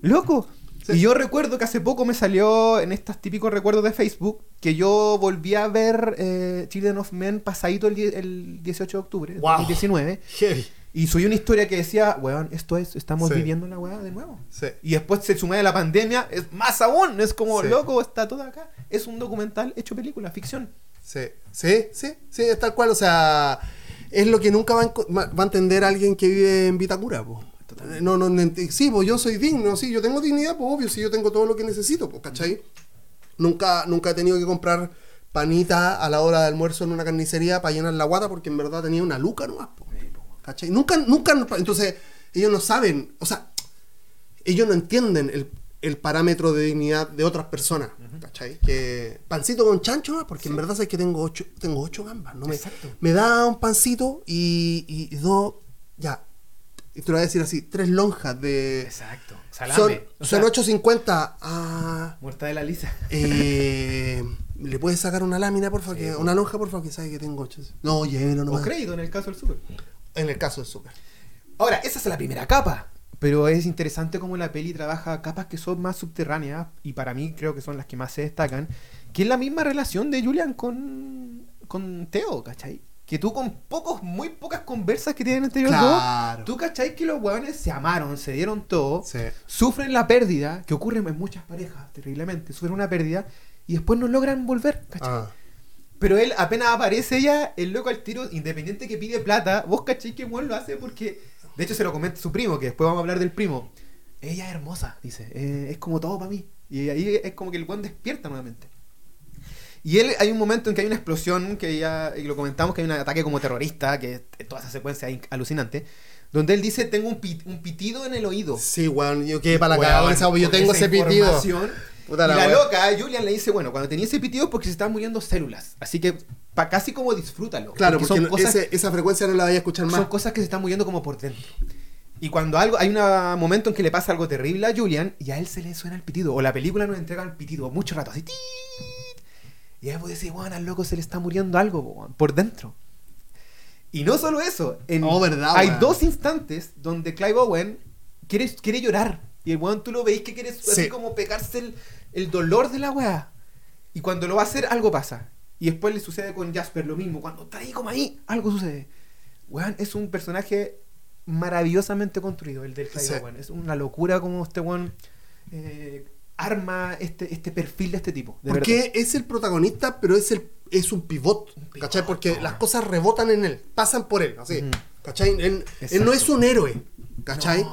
Loco. Sí. Y yo recuerdo que hace poco me salió en estos típicos recuerdos de Facebook que yo volví a ver eh, Children of Men pasadito el, el 18 de octubre, Wow. 2019. Heavy. Y subí una historia que decía, weón, esto es, estamos Sí. viviendo la weá de nuevo. Sí. Y después se suma de la pandemia, es más aún, es como, loco, está todo acá. Es un documental hecho película, ficción. Sí, sí, sí, sí, es tal cual, o sea, es lo que nunca va a, entender alguien que vive en Vitacura, po. No, no, no ent- sí, pues yo soy digno, sí, yo tengo dignidad, pues obvio, sí, yo tengo todo lo que necesito, pues, ¿cachai? Nunca, nunca he tenido que comprar panita a la hora de almuerzo en una carnicería para llenar la guata porque en verdad tenía una luca nomás, po. ¿cachai? Nunca, nunca, entonces, ellos no saben, o sea, ellos no entienden el, el parámetro de dignidad de otras personas, ¿cachai? Que pancito con chancho, ¿no? porque en verdad sé que tengo ocho, tengo ocho gambas, ¿no? Me, Exacto. me da un pancito y, y- y dos, ya, y te lo voy a decir así, tres lonjas de... Exacto. Son, Salame. O son sea, 8.50 a... Muerta de la lisa. Eh, ¿Le puedes sacar una lámina, por favor? que- una lonja, por favor, que sabe que tengo ocho. No, hielo O nomás. crédito en el caso del super. En el caso del súper. Ahora, esa es la primera capa. Pero es interesante cómo la peli trabaja capas que son más subterráneas y para mí creo que son las que más se destacan, que es la misma relación de Julian con, con Teo, ¿cachai? Que tú con pocos, muy pocas conversas que tienen entre ellos Claro. dos, tú cachai que los hueones se amaron, se dieron todo, Sí. sufren la pérdida, que ocurre en muchas parejas, terriblemente, sufren una pérdida y después no logran volver, ¿cachai? Ah. Pero él apenas aparece ella, el loco al tiro, independiente que pide plata, vos cachai que Juan lo hace porque, de hecho se lo comenta su primo, que después vamos a hablar del primo. Ella es hermosa, dice, eh, es como todo para mí. Y ahí es como que el Juan despierta nuevamente. Y él, hay un momento en que hay una explosión, que ya y lo comentamos, que hay un ataque como terrorista, que es toda esa secuencia es alucinante, donde él dice, tengo un, pit- un pitido en el oído. Sí, weón, yo quedé para la cagada yo tengo ese pitido. Puta y la la wea. loca, Julian le dice, bueno, cuando tenía ese pitido es porque se están muriendo células. Así que pa, casi como disfrútalo. Claro, porque, son no- cosas, ese- esa frecuencia no la vaya a escuchar más. son cosas que se están muriendo como por dentro. Y cuando algo, hay un momento en que le pasa algo terrible a Julian y a él se le suena el pitido. O la película nos entrega el pitido mucho rato, así. Y ahí vos decís, bueno, al loco se le está muriendo algo por dentro. Y no solo eso, en- Oh, verdad, hay weón. dos instantes donde Clive Owen quiere, quiere llorar. Y el weón tú lo veis que quiere así Sí. como pegarse el, el dolor de la weá. Y cuando lo va a hacer, algo pasa. Y después le sucede con Jasper lo mismo. Cuando está ahí como ahí, algo sucede. Weón, es un personaje maravillosamente construido, el del Clive Sí. Es una locura como este weón eh, arma este, este perfil de este tipo. de Porque verdad. es el protagonista, pero es el es un pivot, pivot, ¿cachai? Porque las cosas rebotan en él, pasan por él, así. ¿cachai? Él, no es un héroe, ¿cachai?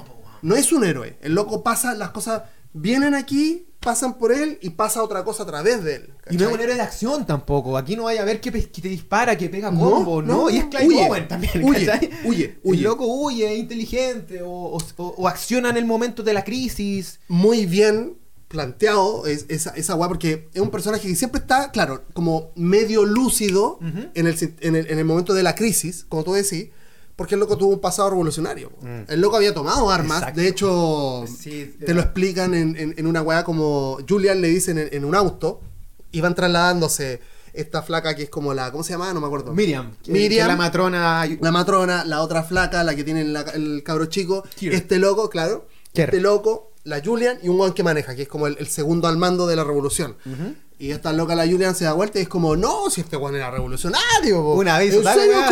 No es un héroe. El loco pasa, las cosas vienen aquí, pasan por él y pasa otra cosa a través de él. Y no es un héroe de acción tampoco. Aquí no vaya a ver que, te dispara, que pega combo, ¿no? no, Y es Clive huye, Owen también. huye, ¿cachai? huye, huye. El loco huye, es inteligente, o, o- o- o acciona en el momento de la crisis. muy bien planteado es, esa, esa weá, porque es un personaje que siempre está, claro, como medio lúcido en, el, en, el, en el momento de la crisis, como tú decís, porque el loco tuvo un pasado revolucionario. Mm. El loco había tomado armas, Exacto. de hecho, Sí, te lo explican en, en- en una weá como Julian le dicen en, en un auto, iban trasladándose esta flaca que es como la, ¿cómo se llama? No me acuerdo. Miriam, Miriam. que es la matrona. La matrona, la otra flaca, la que tiene la- el cabro chico, Kier. este loco, claro, Kier. este loco, la Julian y un guan que maneja, que es como el, el segundo al mando de la revolución. Y esta loca, la Julian, se da vuelta y es como, no, si este guan era revolucionario. po". Una vez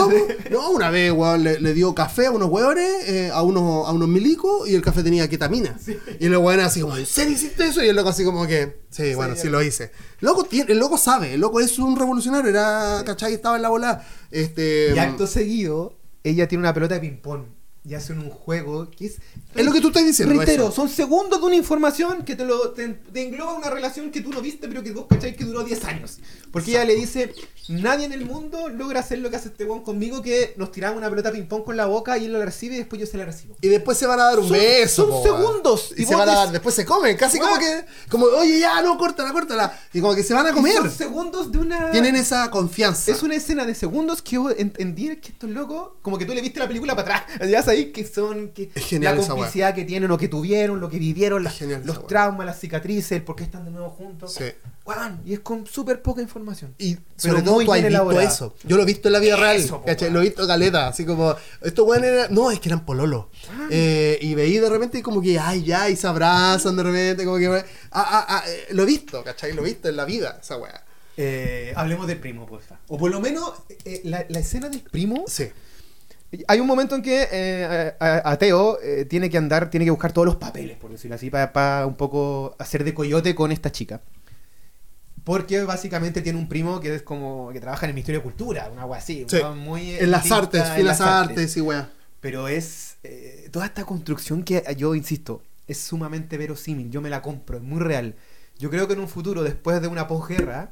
sí. <laughs> No, una vez, weón, le, le dio café a unos hueones, eh, a, unos, a unos milicos y el café tenía ketamina. Y el weón así como, ¿en serio hiciste eso? Y el loco así como que, sí, bueno, sí lo hice. Loco tiene, el loco sabe, el loco es un revolucionario, era, ¿cachai? Estaba en la bola. Este, Y acto seguido, ella tiene una pelota de ping-pong. Y hacen un juego que es. Es lo que tú estás diciendo, Reitero, eso. son segundos de una información que te, lo, te, te engloba una relación que tú no viste, pero que vos cacháis que duró 10 años. Porque ella le dice: Nadie en el mundo logra hacer lo que hace este weón conmigo, que nos tiramos una pelota ping-pong con la boca y él la recibe y después yo se la recibo. Y después se van a dar un Son- beso. son po, segundos. Y, Y se van a dar, después se comen, casi como que, como, oye, ya, no, córtala, córtala. Y como que se van a Y comer. Son segundos de una. Tienen esa confianza. Es una escena de segundos que yo entendí que estos locos, como que tú le viste la película para atrás. <laughs> Ya sabías ¿cachai? Que son que Es genial la complicidad que tienen o que tuvieron, lo que vivieron, las- los traumas, las cicatrices, el por qué están de nuevo juntos. Sí. Y es con súper poca información. Y Pero sobre todo tú has visto elaborada. eso. Yo lo he visto en la vida real. Lo he visto caleta. Así como, estos weones eran. No, es que eran pololo. Ah. Eh, y veí de repente como que, ay, ya, y se abrazan de repente. Como que. Ah, ah, ah, eh, lo he visto, ¿cachai? Lo he visto en la vida, esa weá. Eh, hablemos del primo, porfa. O por lo menos eh, la, la escena del primo. Sí. Hay un momento en que eh, a, a- a Teo eh, tiene que andar, tiene que buscar todos los papeles, por decirlo así, para un poco hacer de coyote con esta chica. Porque básicamente tiene un primo que es como que trabaja en el Ministerio de Cultura, una agua así, Sí. muy En las artes, en las artes y weá. Pero es eh, toda esta construcción que yo insisto, es sumamente verosímil, yo me la compro, es muy real. Yo creo que en un futuro, después de una posguerra,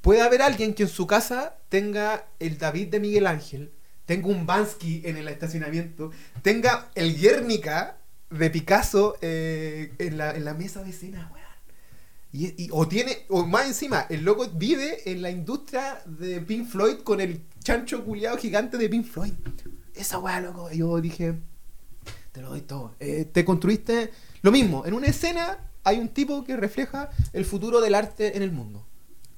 puede haber alguien que en su casa tenga el David de Miguel Ángel, tenga un Bansky en el estacionamiento, tenga el Guernica de Picasso eh, en, la, en la mesa de escena, weón. Y, y- o tiene, o más encima, el loco vive en la industria de Pink Floyd con el chancho culiado gigante de Pink Floyd. Esa weá, loco. Yo dije, te lo doy todo. Eh, te construiste lo mismo. En una escena hay un tipo que refleja el futuro del arte en el mundo.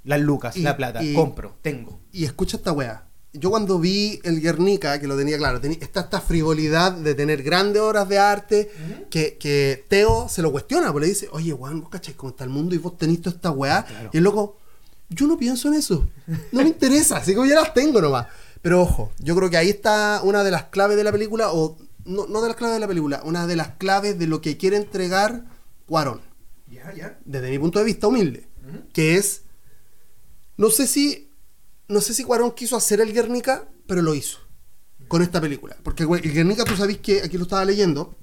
Las lucas, Y- la plata, y- compro, tengo. Y escucha esta weá. Yo cuando vi el Guernica, que lo tenía claro, tenía, está esta frivolidad de tener grandes obras de arte, que, que Teo se lo cuestiona, porque le dice, oye, weón, vos cachai cómo está el mundo y vos tenés toda esta weá. Claro. Y el loco, yo no pienso en eso. No me interesa, así como ya las tengo nomás. Pero ojo, yo creo que ahí está una de las claves de la película, o no, no de las claves de la película, una de las claves de lo que quiere entregar Cuarón Ya, ya. desde mi punto de vista humilde, que es, no sé si, no sé si Cuarón quiso hacer el Guernica, pero lo hizo con esta película, porque el Guernica, tú sabes que aquí lo estaba leyendo,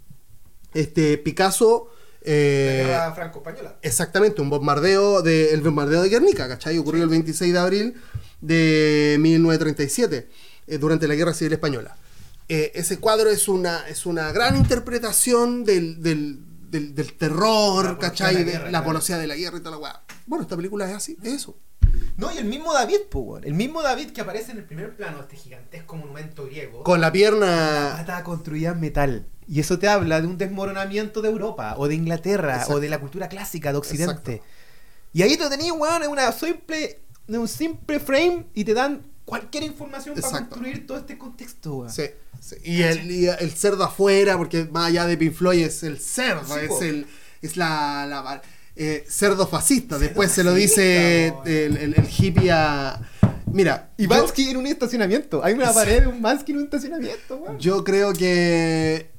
este Picasso, eh, franco-española. exactamente, un bombardeo de, el bombardeo de Guernica, ¿cachai? Ocurrió el 26 de abril de 1937, eh, durante la Guerra Civil Española. Eh, ese cuadro es una, es una gran interpretación del, del, del- del terror, La ¿cachai? de la De guerra, la claro. de la guerra y toda la. Bueno, esta película es así, es eso. No, y el mismo David, pues. El mismo David que aparece en el primer plano, este gigantesco monumento griego. Con la pierna... pata construida en metal. Y eso te habla de un desmoronamiento de Europa, o de Inglaterra, Exacto. o de la cultura clásica de Occidente. Exacto. Y ahí te tenías, weón, en una simple, en un simple frame y te dan cualquier información para construir todo este contexto, weón. Sí, sí. Y, el, y el afuera, porque más allá de Pink Floyd es el cerdo, Sí, es el es la, la- eh, cerdo fascista. Cerdo Después se lo fascista, dice el, el- el hippie a... Mira, Y yo- Bansky en un estacionamiento. Hay una pared de un Bansky en un estacionamiento. Yo creo que.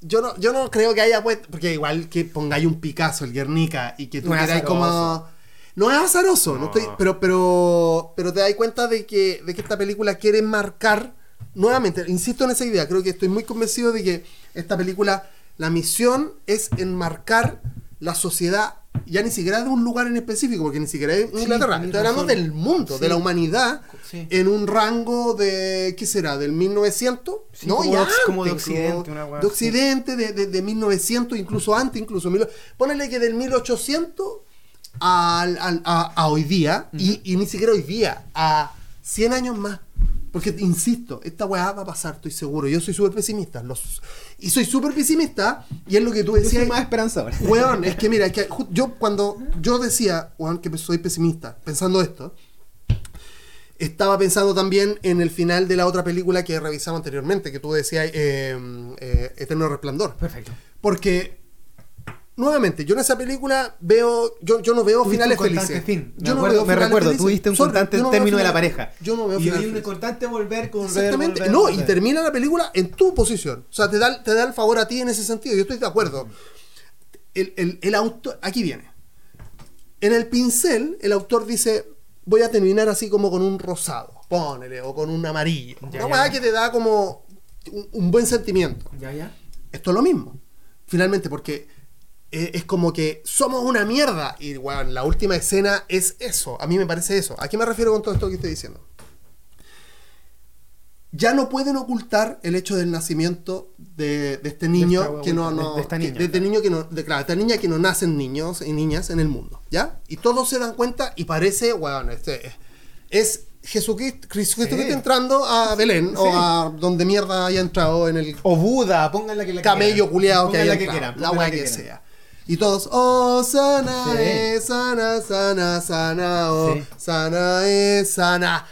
Yo no, yo no creo que haya puesto. Porque igual que pongáis un Picasso, el Guernica, y que tú No queráis como. No es azaroso, no. No. estoy, pero, pero, pero te das cuenta de que, de que esta película quiere marcar. Nuevamente, insisto en esa idea. Creo que estoy muy convencido de que esta película, la misión es enmarcar la sociedad, ya ni siquiera de un lugar en específico, porque ni siquiera es Sí, Inglaterra. hablando razón. del mundo, de Sí. la humanidad, Sí. en un rango de. ¿Qué será? ¿Del 1900? Sí, no, como ya como de Occidente, una de. Occidente, de, de, de 1900, incluso antes, incluso. mil- Ponele que del 1800 al, al- a, a hoy día, y, y ni siquiera hoy día, a 100 años más. Porque, insisto, esta weá va a pasar, estoy seguro. Yo soy súper pesimista. Los, y soy súper pesimista, y es lo que tú Yo decías. soy más esperanzador. <laughs> Weón, es que mira, es que yo cuando yo decía, weón, que soy pesimista, pensando esto, estaba pensando también en el final de la otra película que revisamos anteriormente, que tú decías, eh, eh, Eterno Resplandor. Perfecto. Porque, nuevamente, yo en esa película veo, yo, yo no veo finales un felices. fin. Me, Yo no acuerdo, veo me recuerdo, felices. tuviste un Sorry, constante no término de la pareja. Yo no veo Y hay un constante volver con Exactamente. volver, no, volver. y termina la película en tu posición. O sea, te da, te da el favor a ti en ese sentido. Yo estoy de acuerdo. El, el, el autor. Aquí viene. En el pincel, el autor dice: Voy a terminar así como con un rosado. Pónele, o con un amarillo. Ya, Una ya. que te da como un, un buen sentimiento. Ya, ya. Esto es lo mismo. Finalmente, porque eh, es como que somos una mierda. Y weón, la última escena es eso. A mí me parece eso. ¿A qué me refiero con todo esto que estoy diciendo? Ya no pueden ocultar el hecho del nacimiento de, de este niño esta que no, no de- esta que- de este niño que no, de, claro, esta niña que no nacen niños y niñas en el mundo, ¿ya? Y todos se dan cuenta y parece, weón, este es Jesucristo, Jesucristo Sí. entrando a Belén o a donde mierda haya entrado en el O Buda, pónganla que la camello culiado que haya que entrado, quieran, la weá que, quieran. sea. Y todos, oh, sana sí. es, sana, sana, sana, oh, sí. sana es, sana.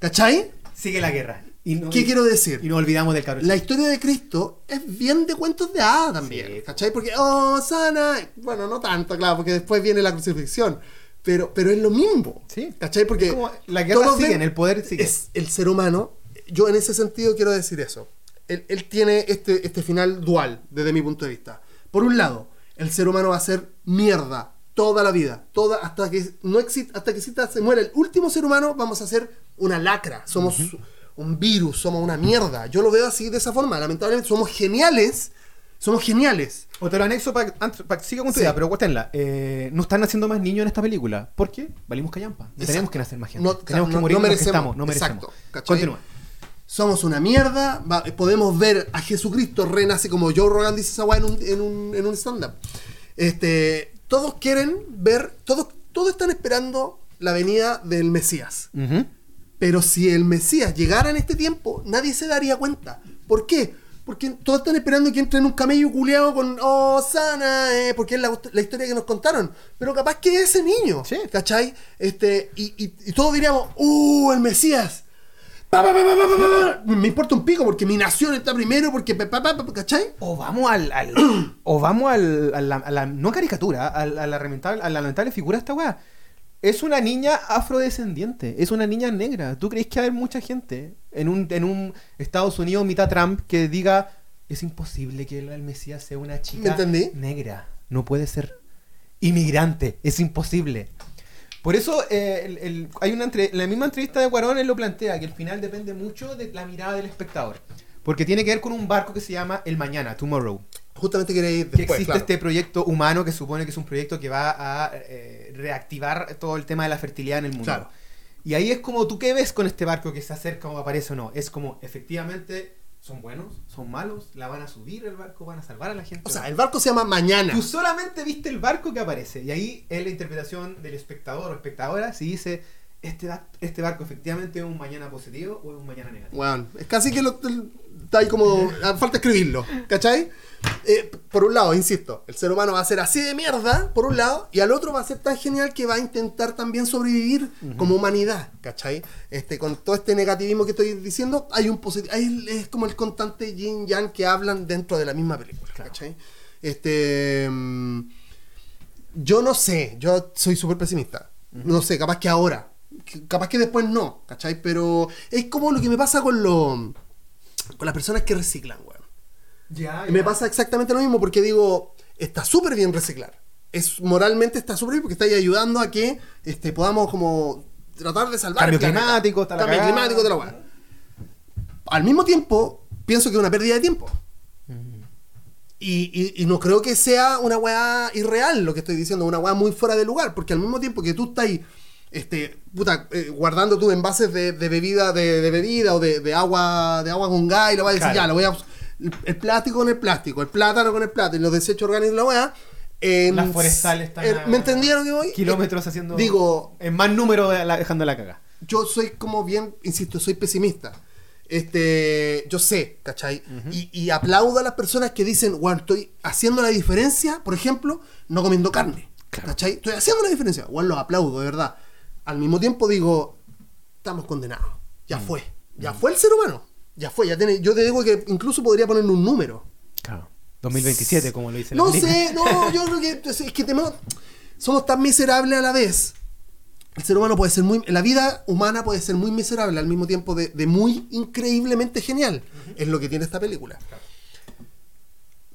¿Cachai? Sigue la guerra. Y no, ¿Qué y, quiero decir? Y nos olvidamos del cabrón. La historia de Cristo es bien de cuentos de hadas también, sí. ¿cachai? Porque, oh, sana. Bueno, no tanto, claro, porque después viene la crucifixión. Pero, pero es lo mismo, sí. ¿cachai? Porque la guerra sigue, ven, el poder sigue. Es el ser humano. Yo en ese sentido quiero decir eso él, él tiene este, este final dual, desde mi punto de vista. Por un lado, el ser humano va a ser mierda toda la vida, toda hasta que no exista, hasta que exista, se muera el último ser humano, vamos a ser una lacra, somos un virus, somos una mierda. Yo lo veo así de esa forma, lamentablemente somos geniales, somos geniales. O te lo anexo para siga con tu Sí. idea, pero cuéntenla. Eh, no están naciendo más niños en esta película. ¿Por qué? Valimos callampa. No tenemos que nacer más gente. No, tenemos no- que no morir los que merecemos. estamos. No merecemos. Exacto. Continúa. Somos una mierda. va- podemos ver a Jesucristo renace como Joe Rogan dice esa weá en un, en un, en un stand-up. Este, todos quieren ver, todos, todos están esperando la venida del Mesías. Ujú. Pero si el Mesías llegara en este tiempo, nadie se daría cuenta. ¿Por qué? Porque todos están esperando que entre en un camello culeado con Oh, sana, eh", porque es la, la historia que nos contaron. Pero capaz que es ese niño. Sí. ¿Cachai? Este, y, y- y todos diríamos, ¡Uh, el Mesías! Me importa un pico porque mi nación está primero, porque. ¿Cachai? O vamos al. al- <clears throat> o vamos al, a, la, a la- No caricatura, a, la- a la lamentable, a la lamentable figura de esta weá. Es una niña afrodescendiente, es una niña negra. ¿Tú crees que hay mucha gente en un, en un Estados Unidos mitad Trump que diga es imposible que el Mesías sea una chica negra? No puede ser inmigrante, es imposible. Por eso eh, el- el- hay una entre- en la misma entrevista de Cuarón él lo plantea que el final depende mucho de la mirada del espectador. Porque tiene que ver con un barco que se llama El Mañana, Tomorrow. Justamente quería ir Que después. existe claro. este proyecto humano que supone que es un proyecto que va a eh, reactivar todo el tema de la fertilidad en el mundo. Claro. Y ahí es como tú qué ves con este barco que se acerca o aparece o no. Es como efectivamente son buenos, son malos, la van a subir el barco, van a salvar a la gente. O sea, el barco se llama Mañana. Tú solamente viste el barco que aparece. Y ahí es la interpretación del espectador o espectadora si dice, este, este barco efectivamente es un mañana positivo o es un mañana negativo. Bueno, es casi que lo, está ahí como. ah, Falta escribirlo, ¿cachai? Eh, por un lado, insisto, el ser humano va a ser así de mierda, por un lado, y al otro va a ser tan genial que va a intentar también sobrevivir como humanidad, ¿cachai? Este, con todo este negativismo que estoy diciendo, hay un positivo. Es como el constante yin yang que hablan dentro de la misma película, ¿cachai? Este. mm, yo no sé, yo soy súper pesimista. No sé, capaz que ahora. Capaz que después no, ¿cachai? Pero es como lo que me pasa con lo, con las personas que reciclan, weón. Ya, Y Me pasa exactamente lo mismo porque digo, está súper bien reciclar. Es, moralmente está súper bien porque está ahí ayudando a que este, podamos como tratar de salvar Cambio el climático, está la Cambio cagada. climático, de la. Al mismo tiempo, pienso que es una pérdida de tiempo. Y, y- y no creo que sea una weá irreal lo que estoy diciendo, una weá muy fuera de lugar, porque al mismo tiempo que tú estás este, puta, eh, guardando tus envases de, de bebida, de, de bebida o de, de agua, de agua con gas y lo vas a decir, Claro. ya, lo voy a. El, el plástico con el plástico, el plátano con el plátano los desechos orgánicos la weá. en- Las forestales están en- a- ¿Me entendieron que voy? kilómetros haciendo. Digo, En más número de la- dejando la caga. yo soy como bien, insisto, soy pesimista. Este, yo sé, ¿cachai? y, y aplaudo a las personas que dicen, bueno, estoy haciendo la diferencia, por ejemplo, no comiendo carne. ¿Cachai? Estoy haciendo la diferencia. Bueno, los aplaudo, de verdad. Al mismo tiempo digo, estamos condenados. Ya fue. Ya fue el ser humano. Ya fue. Ya tiene, yo te digo que incluso podría ponerle un número. Claro. 2027, como lo dice No sé, <laughs> no, yo creo que es que tenemos- somos tan miserables a la vez. El ser humano puede ser muy. La vida humana puede ser muy miserable al mismo tiempo de, de muy increíblemente genial. Es lo que tiene esta película.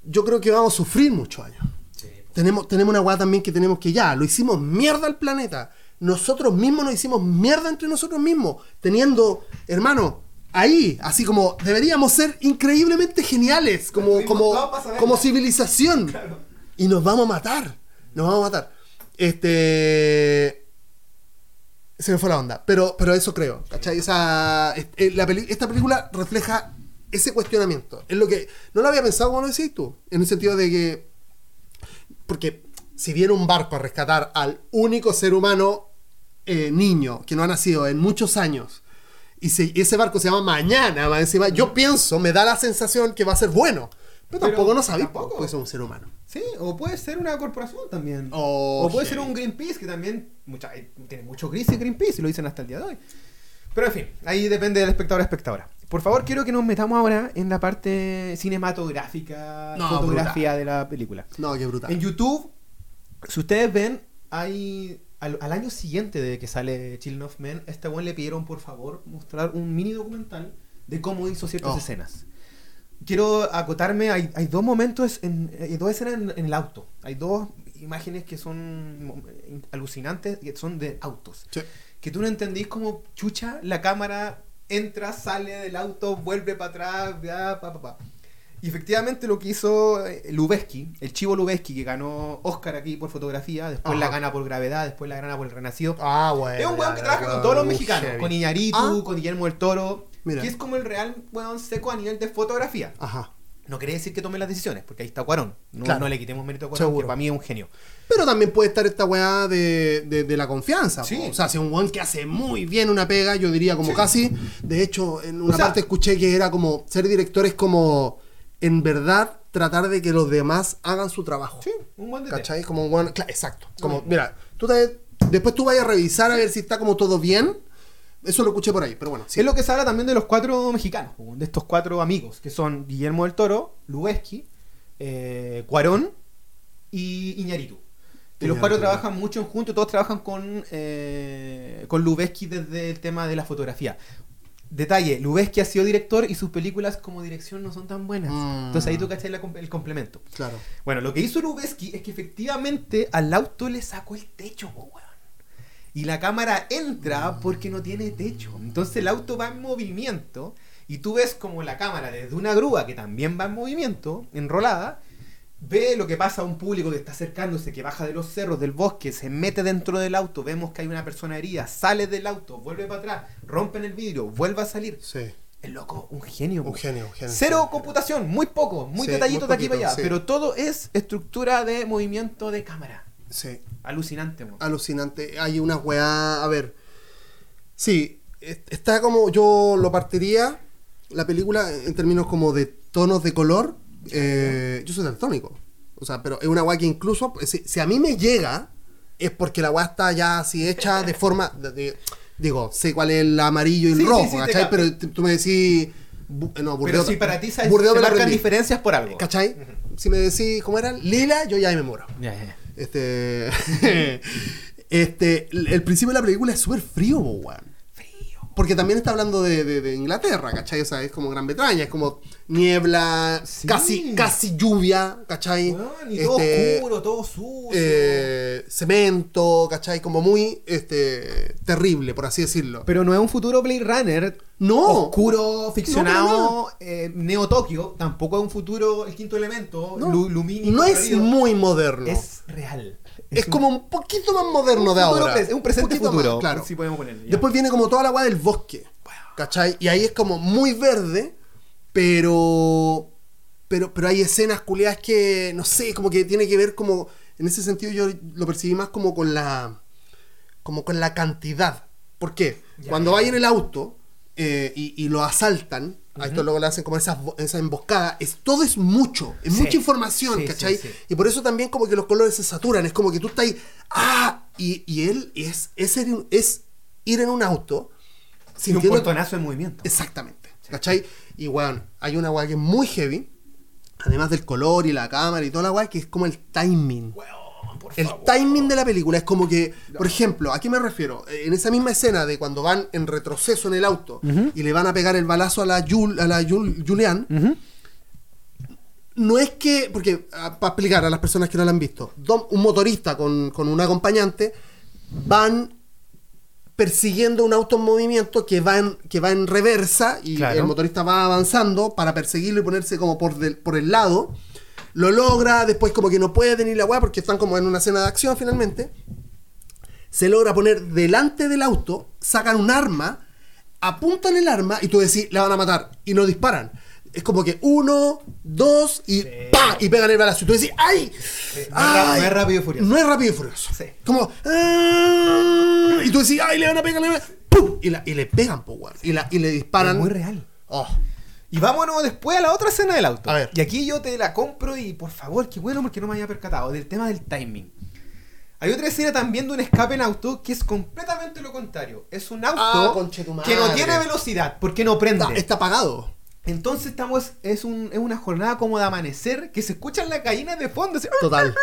Yo creo que vamos a sufrir muchos años. Tenemos, tenemos una weá también que tenemos que ya, lo hicimos mierda al planeta. Nosotros mismos nos hicimos mierda entre nosotros mismos. Teniendo, hermano, ahí, así como deberíamos ser increíblemente geniales como, como, como civilización. Y nos vamos a matar. Nos vamos a matar. Este. Se me fue la onda. Pero, pero eso creo. ¿Cachai? Esa, es- eh, la peli- esta película refleja ese cuestionamiento. Es lo que. No lo había pensado como lo decís tú. En el sentido de que. Porque si viene un barco a rescatar al único ser humano eh, niño que no ha nacido en muchos años y se- ese barco se llama Mañana, más encima, yo pienso, me da la sensación que va a ser bueno. Pero, Pero tampoco no sabéis, tampoco. porque es un ser humano. Sí, o puede ser una corporación también. Oh, o puede ser un Greenpeace que también mucha, hay- tiene mucho crisis Greenpeace y lo dicen hasta el día de hoy. Pero en fin, ahí depende del espectador a espectadora. Por favor, quiero que nos metamos ahora en la parte cinematográfica, No, fotografía de la película. No, qué brutal. En YouTube, si ustedes ven, hay al, al año siguiente de que sale Children of Men, a este buen le pidieron por favor mostrar un mini documental de cómo hizo ciertas Oh. escenas. Quiero acotarme, hay, hay dos momentos, en, hay dos escenas en, en el auto. Hay dos imágenes que son alucinantes y son de autos. Sí. Que tú no entendís cómo chucha la cámara entra, sale del auto, vuelve para atrás, ya, pa, pa, pa. Y efectivamente lo que hizo eh, Lubeski, el chivo Lubeski, que ganó Oscar aquí por fotografía, después Ajá. la gana por gravedad, después la gana por el renacido. Ah, bueno. es un weón que trabaja con todos los muy mexicanos, heavy. con Iñaritu, Ah. con Guillermo del Toro, Mira. que es como el real weón seco a nivel de fotografía. Ajá. No quiere decir que tome las decisiones, porque ahí está Cuarón. No, Claro. no le quitemos mérito a Cuarón, Seguro. que para mí es un genio. Pero también puede estar esta weá de, de- de la confianza. Sí. po. O sea, si un weón que hace muy bien una pega, yo diría como casi. De hecho, en una O sea- parte escuché que era como ser director es como en verdad tratar de que los demás hagan su trabajo. Sí, un buen DT. ¿Cachai? Como un weón. cla- exacto. Como, mira, tú te- después tú vayas a revisar a ver si está como todo bien. Eso lo escuché por ahí, pero bueno, sí. Es lo que se habla también de los cuatro mexicanos, po, de estos cuatro amigos, que son Guillermo del Toro, Lubeski, eh, Cuarón y Iñaritu. Y los cuatro trabajan mucho juntos, todos trabajan con, eh, con Lubeski desde el tema de la fotografía. Detalle, Lubeski ha sido director y sus películas como dirección no son tan buenas. Mm. Entonces ahí tú com- el complemento. Claro. Bueno, lo que hizo Lubeski es que efectivamente al auto le sacó el techo, po, weón. Y la cámara entra porque no tiene techo. Entonces el auto va en movimiento y tú ves como la cámara desde una grúa que también va en movimiento, enrolada, ve lo que pasa a un público que está acercándose, que baja de los cerros, del bosque, se mete dentro del auto, vemos que hay una persona herida, sale del auto, vuelve para atrás, rompen el vidrio, vuelve a salir. Sí. El loco, un genio. Un genio, un genio. Cero genio. computación, muy poco, muy Sí, detallito muy de aquí para allá, sí. pero todo es estructura de movimiento de cámara. Sí. Alucinante, alucinante. Hay una weá. A ver. Sí, es- está como. Yo lo partiría. La película en términos como de tonos de color. Eh, yo soy daltónico. O sea, pero es una weá que incluso. Si, si a mí me llega. Es porque la weá está ya así hecha de <laughs> forma. de- de- digo, sé cuál es el amarillo y el Sí, rojo, sí, ¿cachai? Pero tú me decís. bu- No, Pero Burdeos- si para ti se, se marcan diferencias por algo. ¿Cachai? Si me decís cómo era lila, yo ya me muero. Ya, ya. Este. <laughs> este. El principio de la película es súper frío, weón. Porque también está hablando de, de- de Inglaterra, ¿cachai? O sea, es como Gran Bretaña, es como niebla, Sí. casi, casi lluvia, ¿cachai? Weón, y todo Este, oscuro, todo sucio. eh, cemento, ¿cachai? Como muy este, terrible, por así decirlo. Pero no es un futuro Blade Runner No. oscuro, ficcionado, No, eh, Neo Tokio. Tampoco es un futuro El Quinto Elemento, no, lumínico, no es muy moderno. Es, Es como un poquito más moderno un de ahora. es un presente futuro. más, claro. Si podemos ponerlo. ya. Después viene como toda la agua del bosque. ¿Cachai? Y ahí es como muy verde, pero. Pero, pero hay escenas culiadas que, no sé, como que tiene que ver como. En ese sentido yo lo percibí más como con la. como con la cantidad. ¿Por qué? Ya. Cuando va en el auto eh, y, y lo asaltan, a esto luego le hacen como esas, esa emboscada, es, todo es mucho, es Sí. mucha información, Sí, ¿cachai? sí. Y por eso también como que los colores se saturan, es como que tú estás ahí, ¡ah! Y, y él es, es, ir es ir en un auto Sin un portonazo en movimiento. Exactamente, ¿cachai? Y weón, hay una weá que es muy heavy, además del color y la cámara y toda la weá, que es como el timing. El favor. timing de la película es como que, por ejemplo, ¿a qué me refiero? Eh, En esa misma escena de cuando van en retroceso en el auto y le van a pegar el balazo a la, Jul, a la Jul- Julian, no es que, porque para explicar a las personas que no la han visto, un motorista con, con un acompañante van persiguiendo un auto en movimiento que va en, que va en reversa y Claro. el motorista va avanzando para perseguirlo y ponerse como por, del- por el lado. Lo logra, después como que no puede venir la weá porque están como en una escena de acción finalmente. Se logra poner delante del auto, sacan un arma, apuntan el arma y tú decís, la van a matar. Y no disparan. Es como que uno, dos y ¡pa! Y pegan el balazo. Y tú decís, ¡ay! no es ra- ¡Ay! no es Rápido y Furioso. No es rápido y furioso. Sí. Como. "Ah", Y tú decís, ay, le van a pegar, le van a... ¡Pum! Y, la- y le pegan, weón. Y, la- y le disparan. Es muy real. Oh, Y vámonos después a la otra escena del auto. A ver. Y aquí yo te la compro y por favor, qué bueno porque no me había percatado del tema del timing. Hay otra escena también de un escape en auto que es completamente lo contrario. Es un auto Ah, que no tiene velocidad porque no prende. está, está apagado. Entonces estamos, es, un, es una jornada como de amanecer que se escuchan las gallinas de fondo. así, Total.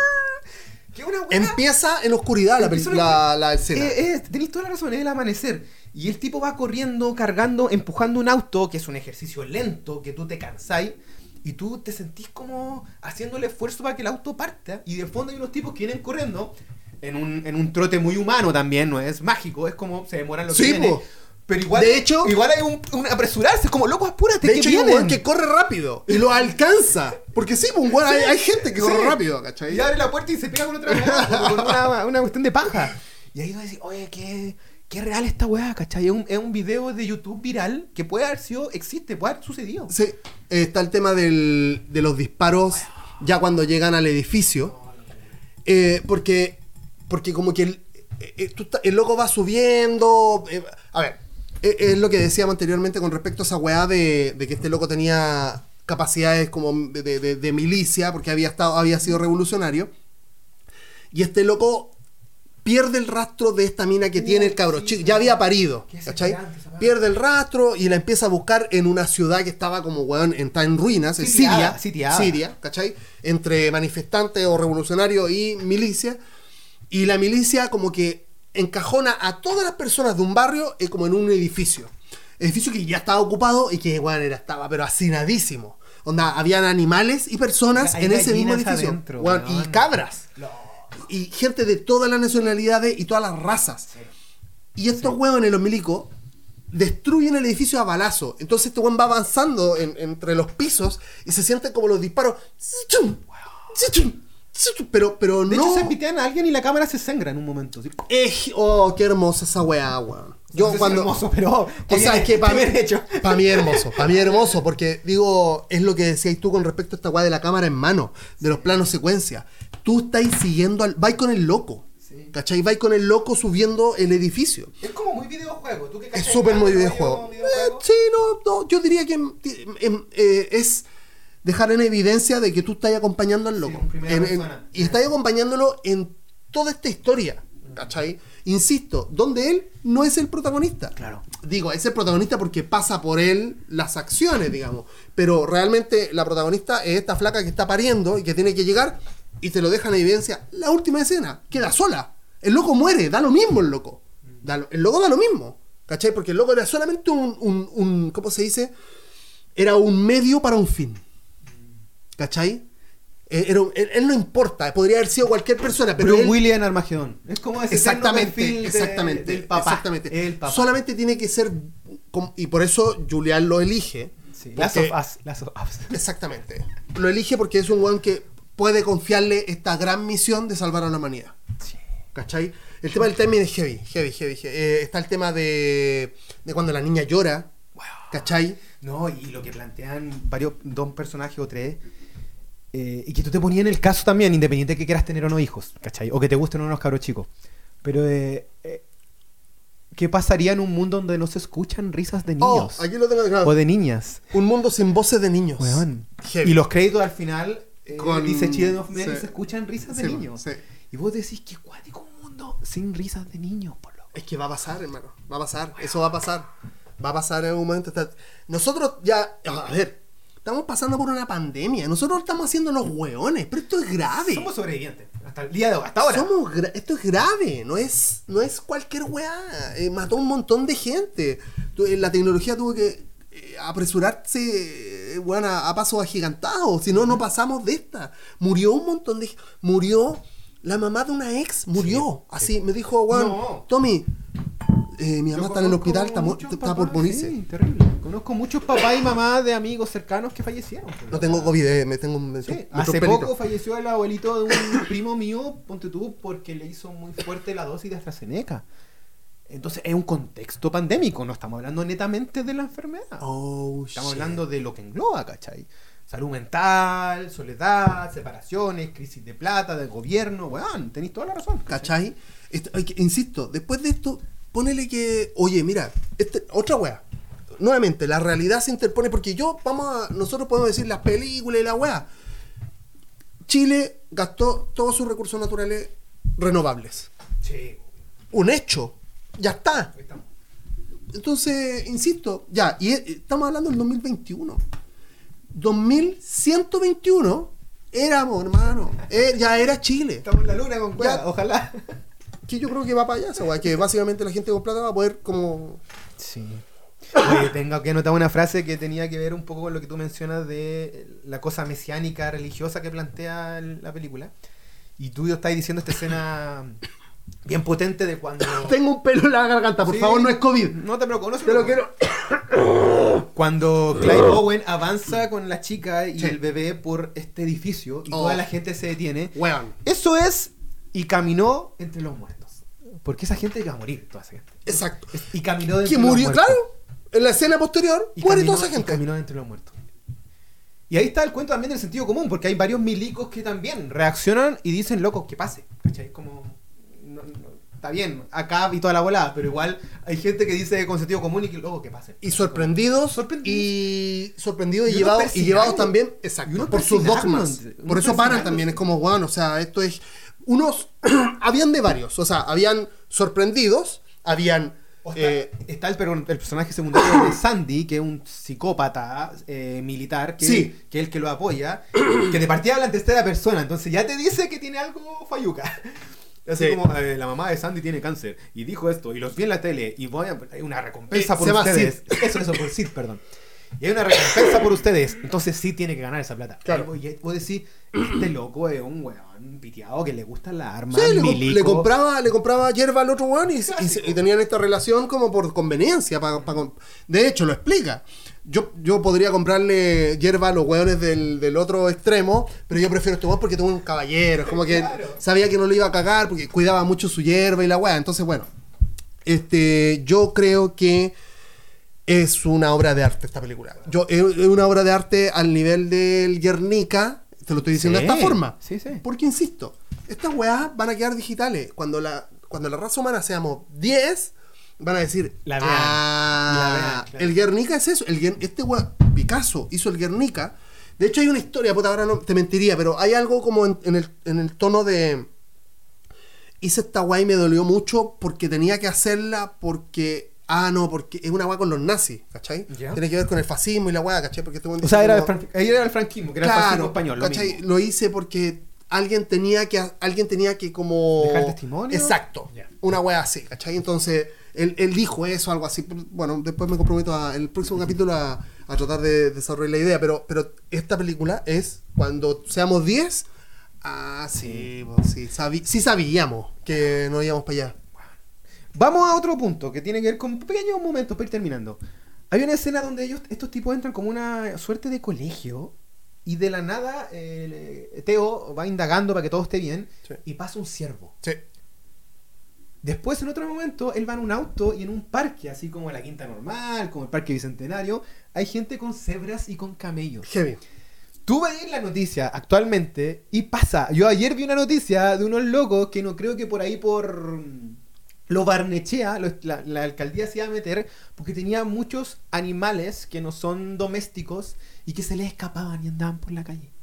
<laughs> que una weá- Empieza en oscuridad la, Empieza la, la escena. Eh, eh, tenéis toda la razón, es el amanecer. Y el tipo va corriendo, cargando, empujando un auto, que es un ejercicio lento, que tú te cansáis. Y tú te sentís como haciendo el esfuerzo para que el auto parta. Y de fondo hay unos tipos que vienen corriendo en un, en un trote muy humano también, no es mágico, es como se demoran los Sí. Pero igual, De hecho- igual hay un, un apresurarse, es como loco, apúrate, de que hecho, hay un que corre rápido y lo alcanza. Porque sí, un hay, hay gente que corre rápido, ¿cachai? Y abre la puerta y se pega con otra como con una, <laughs> una cuestión de paja. Y ahí vas a decir, oye, qué, qué real esta weá, ¿cachai? Es un, es un video de YouTube viral que puede haber sido, existe, puede haber sucedido. Sí, eh, está el tema del- de los disparos ya cuando llegan al edificio. Eh, porque, porque como que el, eh, el loco va subiendo. a ver, es lo que decíamos anteriormente con respecto a esa weá de, que este loco tenía capacidades como de- de- de milicia porque había, estado, había sido revolucionario. Y este loco pierde el rastro de esta mina que tiene el cabro chico. Ya había parido. ¿cachai? Pierde el rastro y la empieza a buscar en una ciudad que estaba como, weón, está en ruinas, en Siria. sitiada. Siria, ¿cachai? Entre manifestantes o revolucionarios y milicia. Y la milicia como que encajona a todas las personas de un barrio eh, como en un edificio. Edificio que ya estaba ocupado y que, weón, era, estaba pero hacinadísimo. Onda, habían animales y personas Hay en ese mismo edificio. adentro, weón, weón. y cabras. Y gente de todas las nacionalidades y todas las razas. Y estos huevones, los milicos, destruyen el edificio a balazo. Entonces este hueón va avanzando en- entre los pisos y se sienten como los disparos. Pero, pero De no. hecho, se pitean a alguien y la cámara se sangra en un momento. ¿sí? Oh, qué hermosa esa weá, weón. Yo No sé si cuando. hermoso, pero O sea, es que mí, para mí <laughs> hermoso, para mí hermoso, porque digo, es lo que decías tú con respecto a esta weá de la cámara en mano, de los planos secuencia. Tú estás siguiendo al. Vais con el loco. Sí. ¿Cachai? Vais con el loco subiendo el edificio. Es como muy videojuego. ¿Tú qué Es súper muy de videojuego. Eh, sí, no, no, yo diría que em, em, eh, es dejar en evidencia de que tú estás acompañando al loco. En- y estás acompañándolo en toda esta historia. ¿Cachai? Insisto, donde él no es el protagonista. Claro. Digo, es el protagonista porque pasa por él las acciones, digamos. Pero realmente la protagonista es esta flaca que está pariendo y que tiene que llegar y te lo dejan en evidencia. La última escena, queda sola. El loco muere, da lo mismo el loco. Da lo- el loco da lo mismo. ¿Cachai? Porque el loco era solamente un, un, un- ¿cómo se dice? Era un medio para un fin. ¿Cachai? Eh, era él, él no importa, podría haber sido cualquier persona, pero él- William Armagedón. Es como ese Exactamente, perfil de- exactamente, del papá. exactamente. El papá. Solamente tiene que ser y por eso Julián lo elige. Sí, porque- Last of Us. Last of Us. Exactamente. Lo elige porque es un weón que puede confiarle esta gran misión de salvar a la humanidad. ¿Cachai? El tema del timing es heavy, heavy, heavy. heavy. Eh, está el tema de, de cuando la niña llora. ¿Cachai? No, y lo que plantean varios, dos personajes o tres, eh, y que tú te ponías en el caso también, independiente de que quieras tener o no hijos, ¿cachai? O que te gusten o no los cabros chicos. Pero, eh, eh, ¿qué pasaría en un mundo donde no se escuchan risas de Oh, niños? aquí lo tengo claro. o de niñas. Un mundo sin voces de niños. Weón. Y los créditos al final eh, Con- dice Children of Men sí. y se escuchan risas de Sí, niños. sí. Y vos decís que cuático un mundo sin risas de niños, por loco. Es que va a pasar, hermano. Va a pasar. Eso va a pasar. Va a pasar en un momento. Nosotros ya. A ver. Estamos pasando por una pandemia. Nosotros estamos haciendo los hueones. Pero esto es grave. Somos sobrevivientes. Hasta el día de hoy, hasta ahora. Somos esto es grave, no es, no es cualquier weá. Eh, mató un montón de gente. Eh, La tecnología tuvo que eh, apresurarse eh, weón, a, a pasos agigantados. Si no, no pasamos de esta. Murió un montón de Murió la mamá de una ex. Murió. Así me dijo, weón, No. Tommy, eh, mi Yo mamá está en el hospital, está, papás, por morirse. Sí, terrible. Conozco muchos papás y mamás de amigos cercanos que fallecieron. pues, No tengo COVID, eh, me tengo me- Sí, me hace poco falleció el abuelito de un primo mío, ponte tú, porque le hizo muy fuerte la dosis de AstraZeneca. Entonces es un contexto pandémico, no estamos hablando netamente de la enfermedad. Oh, Estamos shit. hablando de lo que engloba, ¿cachai? Salud mental, soledad, separaciones, crisis de plata, del gobierno, weón, tenéis toda la razón. ¿Cachai? Esto- insisto, después de esto, ponele que, oye, mira, este, otra weá. Nuevamente, la realidad se interpone porque yo, vamos a, nosotros podemos decir las películas y la weá. Chile gastó todos sus recursos naturales renovables. Sí. Un hecho. Ya está. Entonces, insisto, ya, y estamos hablando del 2021. 2121 éramos, hermano. eh, ya era Chile. Estamos en la luna con cueva, ojalá. Que yo creo que va para allá esa que básicamente la gente con plata va a poder como. Sí. Oye, tengo que anotar una frase que tenía que ver un poco con lo que tú mencionas de la cosa mesiánica religiosa que plantea la película. Y tú estás diciendo esta escena bien potente de cuando. <coughs> Tengo un pelo en la garganta, por Sí. favor, no es COVID. No te preocupes, no se preocupe. quiero. Cuando Clive <coughs> Owen avanza con la chica y Sí. el bebé por este edificio y Oh. toda la gente se detiene. Eso es. Y caminó entre los muertos. Porque esa gente iba a morir, toda esa gente. Exacto. Y caminó entre Que los murió, muertos. claro. En la escena posterior, Y muere caminó- toda esa y gente. caminó entre los muertos. Y ahí está el cuento también del sentido común, porque hay varios milicos que también reaccionan y dicen, loco, que pase. ¿Cachai? Como. No- no- está bien, acá y toda la volada, pero igual hay gente que dice con sentido común y que, loco, que pase. Y sorprendidos, Sorprendidos. y sorprendidos y, Y llevados y llevados también exacto por sus dogmas por eso paran también es como bueno o sea esto es unos <clears throat> habían de varios o sea habían sorprendidos habían O sea, eh, está el, per- el personaje secundario de <clears throat> Sandy, que es un psicópata eh, militar, que, Sí. que es el que lo apoya, que de partida habla en tercera persona, entonces ya te dice que tiene algo falluca. Así Sí. como eh, la mamá de Sandy tiene cáncer y dijo esto y los vi en la tele y voy a hay una recompensa Eh, por se llama ustedes. Eso, eso, por Sid, perdón. Y hay una recompensa por ustedes, entonces sí tiene que ganar esa plata. Claro. Y vos decís, este loco es un weón piteado que le gusta la arma, sí, le, le compraba le compraba hierba al otro weón y, y y tenían esta relación como por conveniencia pa- pa de hecho lo explica yo, yo podría comprarle hierba a los weones del, del otro extremo, pero yo prefiero este porque tengo un caballero. Es como que Claro. sabía que no lo iba a cagar porque cuidaba mucho su hierba y la weá. Entonces, bueno, este, yo creo que es una obra de arte esta película. Yo, es es una obra de arte al nivel del Guernica, te lo estoy diciendo Sí, de esta forma. sí, sí. Porque insisto, estas weas van a quedar digitales. Cuando la, cuando la raza humana seamos 10, van a decir, La vean, ah, la vean, claro. el Guernica es eso. El, este wea, Picasso hizo el Guernica. De hecho, hay una historia, puta, ahora no te mentiría, pero hay algo como en, en el, en el tono de. Hice esta weá y me dolió mucho porque tenía que hacerla porque. Ah, no, porque es una weá con los nazis, ¿cachai? Ya. Tiene que ver con el fascismo y la weá, ¿cachai? Porque este weón O sea, era el, como- fran- ahí era el franquismo, que era el fascismo español. Lo ¿cachai? mismo. Lo hice porque alguien tenía que alguien tenía que como ¿Dejar testimonio? exacto una wea así ¿cachai? entonces él, él dijo eso algo así bueno después me comprometo a, en el próximo capítulo a, a tratar de desarrollar la idea pero pero esta película es cuando seamos 10 ah sí pues, sí, sabi- sí sabíamos que no íbamos para allá Vamos a otro punto que tiene que ver con pequeños momentos para ir terminando. Hay una escena donde ellos, estos tipos entran como una suerte de colegio y de la nada eh, Teo va indagando para que todo esté bien Sí. y pasa un ciervo. sí Después, en otro momento, él va en un auto y en un parque, así como la Quinta Normal, como el Parque Bicentenario, hay gente con cebras y con camellos. heavy Tú ves la noticia actualmente y pasa. Yo ayer vi una noticia de unos locos que no creo que por ahí por mm, lo Barnechea, lo- la, la alcaldía se iba a meter porque tenía muchos animales que no son domésticos y que se les escapaban y andaban por la calle.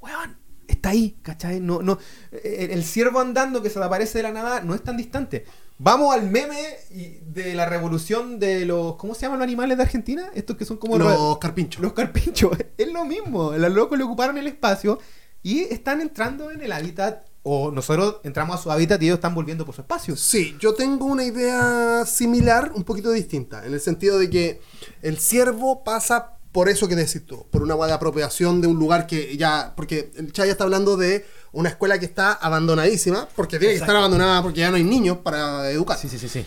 Weón, está ahí, ¿cachai? No, no, eh, el ciervo andando que se le aparece de la nada no es tan distante. Vamos al meme de la revolución de los. ¿Cómo se llaman los animales de Argentina? Estos que son como los carpinchos los carpinchos, <laughs> es lo mismo. Los locos le ocuparon el espacio y están entrando en el hábitat. O nosotros entramos a su hábitat y ellos están volviendo por su espacio. Sí, yo tengo una idea similar, un poquito distinta, en el sentido de que el ciervo pasa por eso que decís tú, por una de apropiación de un lugar que ya, porque el Chaya está hablando de una escuela que está abandonadísima, porque tiene que estar abandonada porque ya no hay niños para educar. Sí, sí, sí, sí.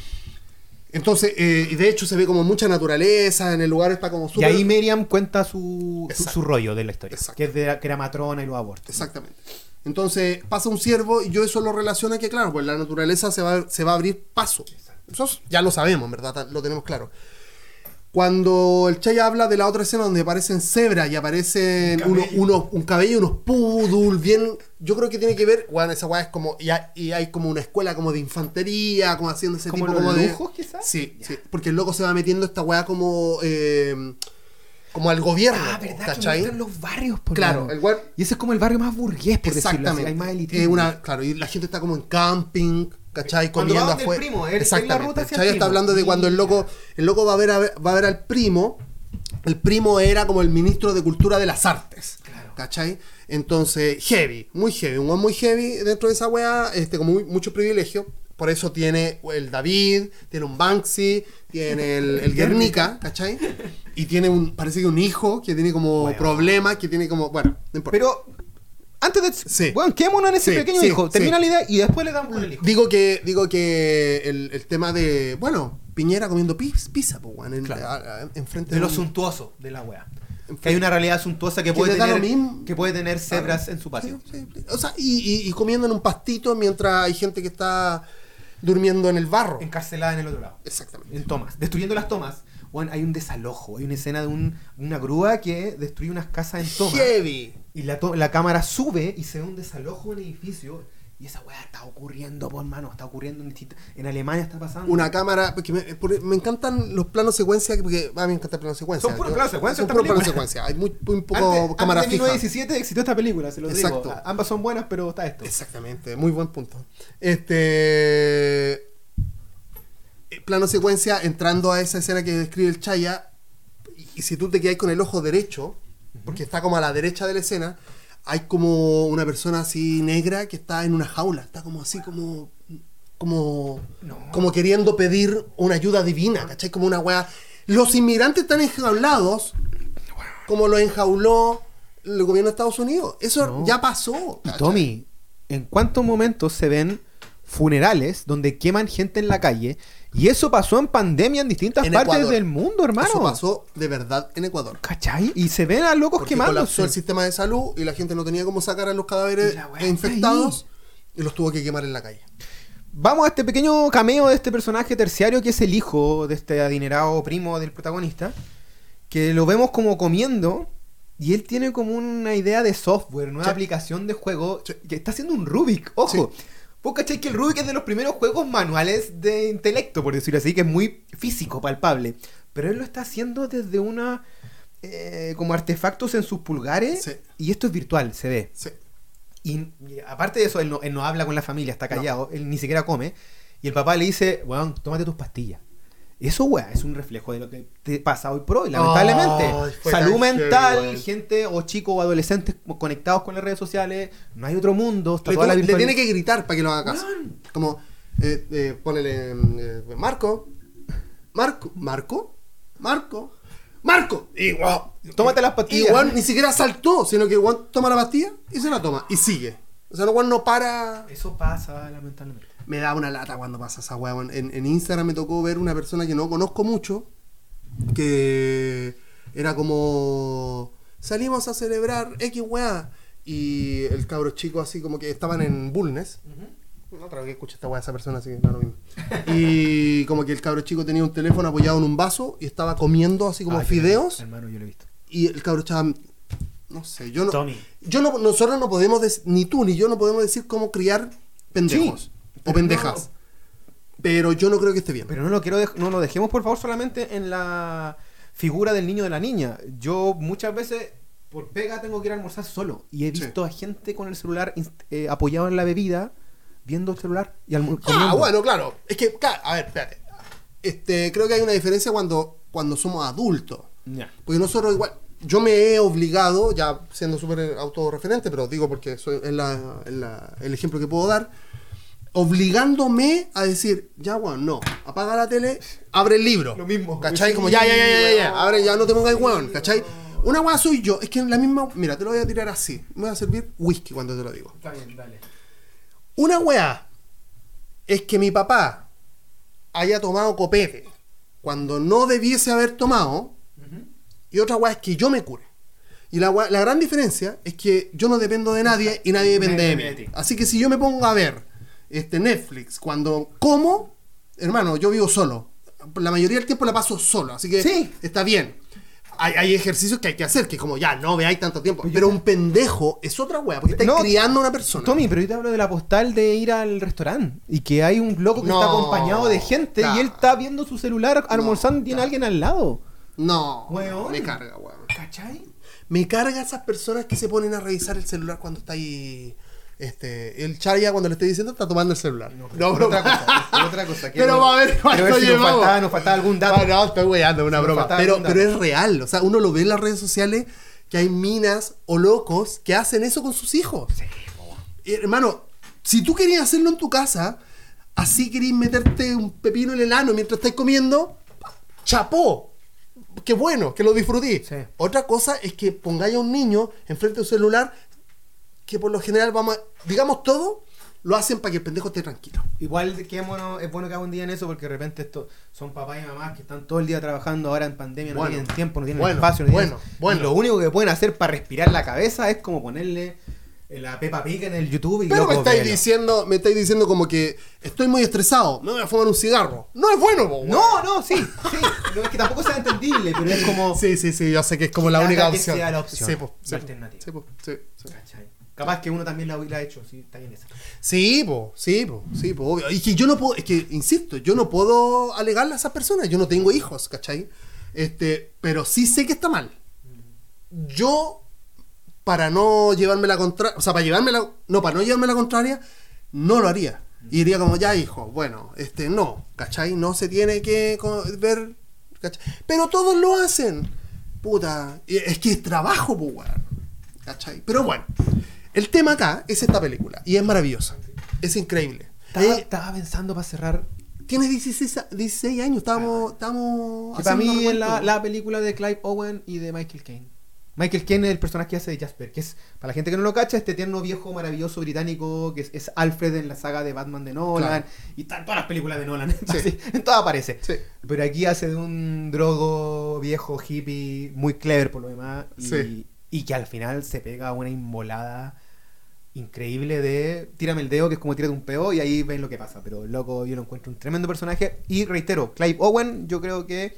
Entonces, eh, y de hecho se ve como mucha naturaleza, en el lugar está como Y súper... ahí Miriam cuenta su, su, rollo de la historia. Exacto. Que, es de, que era matrona y los abortos. Exactamente. Entonces pasa un ciervo y yo eso lo relaciono a que, claro, pues la naturaleza se va, se va a abrir paso. Eso ya lo sabemos, verdad, lo tenemos claro. Cuando el Chay habla de la otra escena donde aparecen cebras y aparecen Un unos, unos- un cabello, unos poodle, bien. Yo creo que tiene que ver. Bueno, esa weá es como. Y hay, y hay como una escuela como de infantería, como haciendo ese ¿Como tipo como de. lujos, quizás? Sí, sí. Porque el loco se va metiendo esta weá como. eh, como al gobierno. Ah, ¿verdad? ¿cachai? Que los barrios, por Claro, el Y ese es como el barrio más burgués, por decirlo así. Exactamente. Hay más Eh, elitismo. una, claro, y la gente está como en camping, ¿cachai? Cuando Comiendo afuera. Exactamente. El está hablando de cuando el loco, el loco va a ver, a ver- va a ver al primo. El primo era como el ministro de Cultura de las Artes. ¿Cachai? Entonces, heavy, muy heavy, un muy heavy dentro de esa weá, este, como muy- mucho privilegio. Por eso tiene el David, tiene un Banksy, tiene el, el <laughs> Guernica, ¿cachai? Y tiene un, parece que un hijo que tiene como Bueno. problemas, que tiene como, bueno, no importa. Pero antes de. Sí. Bueno, quedémonos en ese Sí, pequeño sí, hijo. Termina sí. la idea y después le damos con el hijo. Digo que, digo que el, el tema de, bueno, Piñera comiendo pizza, pues, weón, en, Claro. a- a- enfrente De lo un- suntuoso de la wea. Que hay una realidad suntuosa que Que puede tener, mismo. que puede tener cebras Claro. en su patio. Sí, sí. O sea, y, y- y comiendo en un pastito mientras hay gente que está durmiendo en el barro. Encarcelada en el otro lado. Exactamente. En tomas. Destruyendo las tomas. Bueno, hay un desalojo. Hay una escena de un- una grúa que destruye unas casas en tomas. Heavy. Y la, la cámara sube y se ve un desalojo en el edificio. Y esa weá está ocurriendo, por mano. Está ocurriendo en, en Alemania, está pasando. Una cámara, porque me, encantan los planos secuencia, porque a mí me encanta el plano secuencia. Son puros planos secuencia Son puros planos secuencia. Hay muy, muy poco Antes- cámara antes de fija. 1917 existió esta película, se lo Exacto. digo. Ambas son buenas, pero está esto. Exactamente, muy buen punto. Este. eh, Plano secuencia, entrando a esa escena que describe el Chaya, y, y si tú te quedas con el ojo derecho, porque está como a la derecha de la escena, hay como una persona así negra que está en una jaula, está como así como. como. No. como queriendo pedir una ayuda divina, ¿cachai? Como una weá. Los inmigrantes están enjaulados como lo enjauló el gobierno de Estados Unidos. Eso No. ya pasó. Tommy, ¿en cuántos momentos se ven funerales donde queman gente en la calle? Y eso pasó en pandemia en distintas En partes Ecuador. del mundo, hermano. Eso pasó de verdad en Ecuador. ¿Cachai? Y se ven a locos Porque quemándose. el sistema de salud y la gente no tenía cómo sacar a los cadáveres Y infectados y los tuvo que quemar en la calle. Vamos a este pequeño cameo de este personaje terciario que es el hijo de este adinerado primo del protagonista. Que lo vemos como comiendo. Y él tiene como una idea de software, una Sí. aplicación de juego. Sí. Que está haciendo un Rubik. Ojo. Vos cachai que el Rubik es de los primeros juegos manuales de intelecto, por decirlo así, que es muy físico, palpable. Pero él lo está haciendo desde una. eh, como artefactos en sus pulgares. Sí. Y esto es virtual, se ve. Sí. Y, y aparte de eso, él no, él no habla con la familia, está callado, él ni siquiera come. Y el papá le dice, weón, tómate tus pastillas. Eso, weón, es un reflejo de lo que te pasa hoy por hoy, lamentablemente. Salud mental, gente o chicos o adolescentes conectados con las redes sociales, no hay otro mundo, está Le, toda la le tiene que gritar para que lo haga caso. Como, eh, eh, ponele, eh, Marco, Marco, Marco, Marco, Marco. Y wow. Tómate las pastillas. Y Juan ni siquiera saltó, sino que Juan toma la pastilla y se la toma y sigue. O sea, Juan no para. Eso pasa, lamentablemente. Me da una lata cuando pasa esa weá. En, en Instagram me tocó ver una persona que no conozco mucho, que era como, salimos a celebrar X weá. Y el cabro chico así como que estaban en Bulnes. No creo que escuche esta weá esa persona, así que no lo mismo. Y como que el cabro chico tenía un teléfono apoyado en un vaso y estaba comiendo así como Ah, fideos. Hermano, yo lo he visto. Y el cabro estaba. No sé, yo no. Tommy. Yo no, nosotros no podemos, ni tú ni yo no podemos decir cómo criar pendejos Sí, o pendejas. Pero yo no creo que esté bien. Pero no lo quiero no lo dejemos por favor solamente en la figura del niño o de la niña. Yo muchas veces por pega tengo que ir a almorzar solo y he Sí. visto a gente con el celular eh, apoyado en la bebida viendo el celular y almu- ah, bueno, claro. Es que, ca- a ver, espérate. Este, creo que hay una diferencia cuando, cuando somos adultos. Ya. Porque nosotros igual, yo me he obligado, ya siendo súper autorreferente, pero digo porque soy, es, la- es la- el ejemplo que puedo dar, obligándome a decir, ya, weón, no, apaga la tele, abre el libro. Lo mismo. ¿Cachai? Como ya, ya, ya, ya, ya, abre, ya no te pongas weón, ¿cachai? Una weá soy yo, es que en la misma, mira, te lo voy a tirar así, me voy a servir whisky cuando te lo digo. Está bien, dale. Una weá es que mi papá haya tomado copete cuando no debiese haber tomado, y otra weá es que yo me cure. Y la, la gran diferencia es que yo no dependo de nadie y nadie depende de mí. Así que si yo me pongo a ver este Netflix cuando como, hermano, yo vivo solo. la mayoría del tiempo la paso solo, así que Sí. está bien. Hay, hay ejercicios que hay que hacer, que como ya no veáis tanto tiempo. Pero un pendejo es otra wea, porque estáis No, criando a una persona. Tommy, pero yo te hablo de la postal de ir al restaurante y que hay un loco que No, está acompañado de gente claro. y él está viendo su celular almorzando y tiene claro. alguien al lado. No, Weón. me carga, weón. ¿Cachai? Me carga esas personas que se ponen a revisar el celular cuando está ahí. Este, el Chaya cuando le estoy diciendo está tomando el celular. No, Por otra cosa, otra cosa. <laughs> Pero va a ver cuánto si nos faltaba, nos faltaba algún dato. Ah, no, estoy weyando, una broma. Pero, es real. O sea, uno lo ve en las redes sociales que hay minas o locos que hacen eso con sus hijos. Y, hermano, si tú querías hacerlo en tu casa, así querías meterte un pepino en el ano mientras estás comiendo, chapó. Qué bueno, que lo disfruté. Sí. Otra cosa es que pongáis a un niño enfrente de un celular que por lo general vamos a, digamos todo, lo hacen para que el pendejo esté tranquilo. Igual que es bueno, es bueno que haga un día en eso porque de repente esto son papás y mamás que están todo el día trabajando ahora en pandemia, no Bueno. tienen tiempo, no tienen Bueno, espacio, no tienen- bueno, bueno. Y lo único que pueden hacer para respirar la cabeza es como ponerle la Peppa Pig en el YouTube y Pero me estáis velo. diciendo, me estáis diciendo como que estoy muy estresado, me voy a fumar un cigarro. No es bueno, po. No, no, sí, sí. No es que tampoco sea entendible, pero es como. Sí, sí, sí, yo sé que es como la única opción. sea la opción, Sí, po, sí, alternativa. Sí, po, sí, sí. Capaz que uno también la hubiera hecho, sí, bien esa. Sí, po, sí, po, sí, po, obvio. Y que yo no puedo, es que, insisto, yo no puedo alegarle a esas personas, yo no tengo hijos, ¿cachai? Este, pero sí sé que está mal. Yo, para no llevarme la contraria, o sea, para llevarme la, no, para no llevarme la contraria, no lo haría. Y diría como, ya, hijo, bueno, este, no, ¿cachai? No se tiene que ver, ¿cachai? Pero todos lo hacen. Puta, es que es trabajo, pues. ¿Cachai? Pero bueno, el tema acá es esta película y es maravillosa. Es increíble. Estaba, Eh, estaba pensando para cerrar. tienes 16, a- 16 años, estábamos, estábamos Que para mí es la, película de Clive Owen y de Michael Caine. Michael Caine es el personaje que hace de Jasper, que es, para la gente que no lo cacha, este tierno viejo maravilloso británico que es, es Alfred en la saga de Batman de Nolan Claro. y está en todas las películas de Nolan, <laughs> así, en todas aparece. Sí. Pero aquí hace de un drogo viejo hippie, muy clever por lo demás, y, Sí. y que al final se pega una inmolada increíble de tírame el dedo, que es como tírate un peo, y ahí ven lo que pasa. Pero loco, yo lo encuentro un tremendo personaje. Y reitero, Clive Owen, yo creo que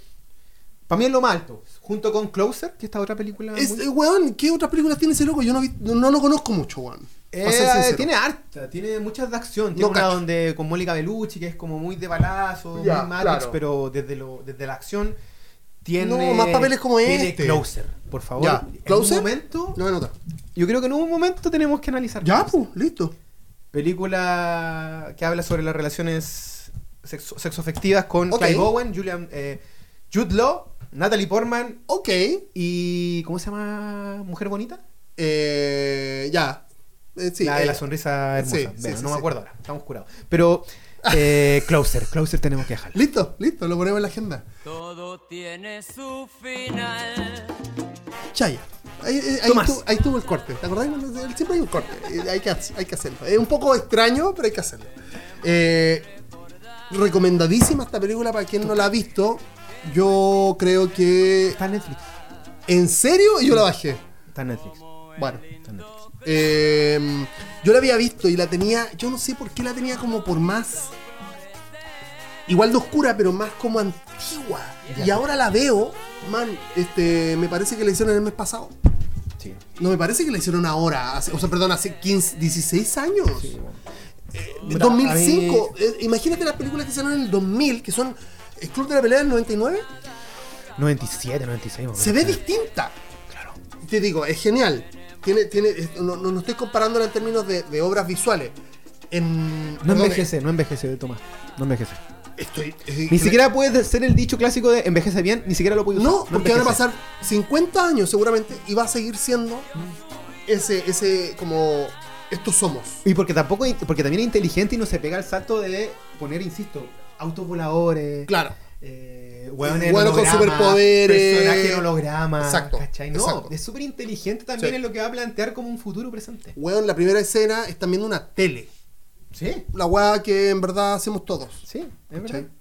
para mí es lo más alto. Junto con Closer, que esta otra película. Es, muy- eh, weón, ¿qué otras películas tiene ese loco? Yo no, vi- no, no lo conozco mucho, weón. Eh, tiene harta, tiene muchas de acción. Tiene No una cacho. donde con Mónica Bellucci, que es como muy de balazo, Ya, muy Matrix, claro. pero desde, lo, desde la acción. Tiene, No, más papeles como tiene este. Closer, por favor. Ya, En ¿Closer? un momento, No me nota. yo creo que en un momento tenemos que analizar. Ya, Closer. pues, listo. Película que habla sobre las relaciones sexo- sexoafectivas con Ok. Clive Owen, Julian, eh, Jude Law, Natalie Portman Ok. y. ¿Cómo se llama? ¿Mujer Bonita? Eh, ya. Eh, sí, la de eh, la sonrisa hermosa. sí, Bueno, sí, sí, no me sí. acuerdo ahora, estamos curados. Pero. eh, <laughs> closer, Closer tenemos que dejarlo. Listo, listo, lo ponemos en la agenda. Todo tiene su final. Chaya. Ahí, ahí- ahí Tomás. estuvo, ahí estuvo el corte, ¿te acordás? Siempre hay un corte, eh, hay que, hac- hay que hacerlo. Es un poco extraño, pero hay que hacerlo. Eh, recomendadísima esta película para quien no la ha visto. Yo creo que... Está en Netflix. ¿En serio? Yo la bajé. Está en Netflix. Bueno. Está en Netflix. Eh, yo la había visto y la tenía, yo no sé por qué la tenía como por más, igual de oscura, pero más como antigua. Y ahora la veo, man, este, me parece que la hicieron el mes pasado. Sí. No me parece que la hicieron ahora, hace- o sea, perdón, hace 15, 16 años. sí, bueno. Eh, Mira, 2005. eh, imagínate las películas que hicieron en el 2000, que son El Club de la Pelea del 99. 97, 96. más o Se ve distinta. Claro. Te digo, es genial. Tiene, tiene, no, no, no estoy comparándola en términos de, de obras visuales. En, No perdón, envejece, no envejece, Tomás. No envejece. Estoy, Ni siquiera puede ser el dicho clásico de envejece bien, ni siquiera lo puede usar. No, porque van a pasar 50 años seguramente y va a seguir siendo ese, ese como estos somos. Y porque tampoco, porque también es inteligente y no se pega el salto de poner, insisto, autos voladores. Claro. Eh, Hueones con superpoderes. Personaje holograma. Exacto, ¿cachai? No, exacto. es súper inteligente también Sí. en lo que va a plantear como un futuro presente. Weón, la primera escena están viendo una tele. Sí, La weá que en verdad hacemos todos. sí, es ¿Cachai? verdad.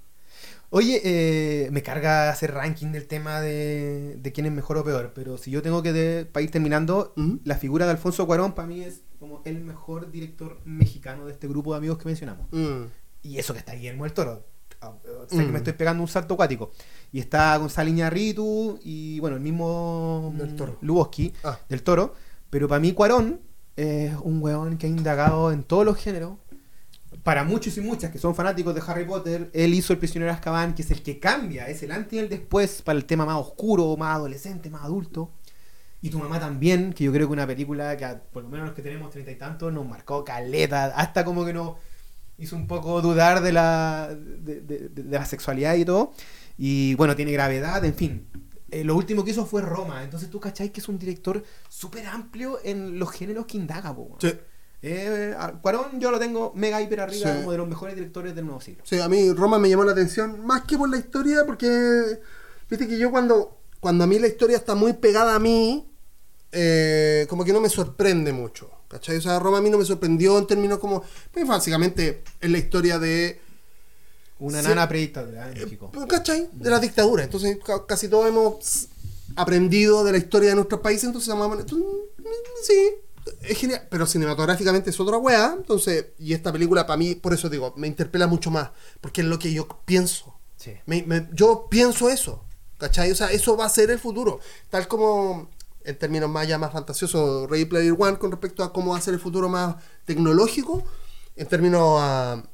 Oye, eh, me carga hacer ranking del tema de, de quién es mejor o peor, pero si yo tengo que, de- para ir terminando, la figura de Alfonso Cuarón para mí es como el mejor director mexicano de este grupo de amigos que mencionamos. Mm. Y eso que está Guillermo del Toro. ah, sé que Mm. me estoy pegando un salto acuático. Y está Gonzalo Iñárritu y bueno, el mismo Del Toro. Luboski, Ah. del Toro. Pero para mí Cuarón es un weón que ha indagado en todos los géneros. Para muchos y muchas que son fanáticos de Harry Potter, él hizo El prisionero de Azkaban, que es el que cambia, es el antes y el después para el tema más oscuro, más adolescente, más adulto. Y tu mamá también, que yo creo que una película que por lo menos los que tenemos treinta y tantos nos marcó caleta, hasta como que nos hizo un poco dudar de la, de, la sexualidad y todo. Y bueno, tiene gravedad, en fin. Eh, lo último que hizo fue Roma, entonces tú cachai que es un director súper amplio en los géneros que indaga, po. Sí. Eh, Cuarón yo lo tengo mega hiper arriba Sí. como de los mejores directores del nuevo siglo. Sí, a mí Roma me llamó la atención más que por la historia, porque viste que yo cuando, cuando a mí la historia está muy pegada a mí, eh, como que no me sorprende mucho. ¿Cachai? O sea, Roma a mí no me sorprendió en términos como. Pues básicamente es la historia de. Una nana predictadora en México. pues, ¿Cachai? De la dictadura. Entonces, ca- casi todos hemos aprendido de la historia de nuestros países, entonces vamos a- entonces, mm, Sí, es genial. Pero cinematográficamente es otra wea. Entonces, y esta película para mí, por eso digo, me interpela mucho más. Porque es lo que yo pienso. Sí. Me- me- yo pienso eso, ¿cachai? O sea, eso va a ser el futuro. Tal como, en términos más ya más fantasiosos, Ready Player One con respecto a cómo va a ser el futuro más tecnológico, en términos a-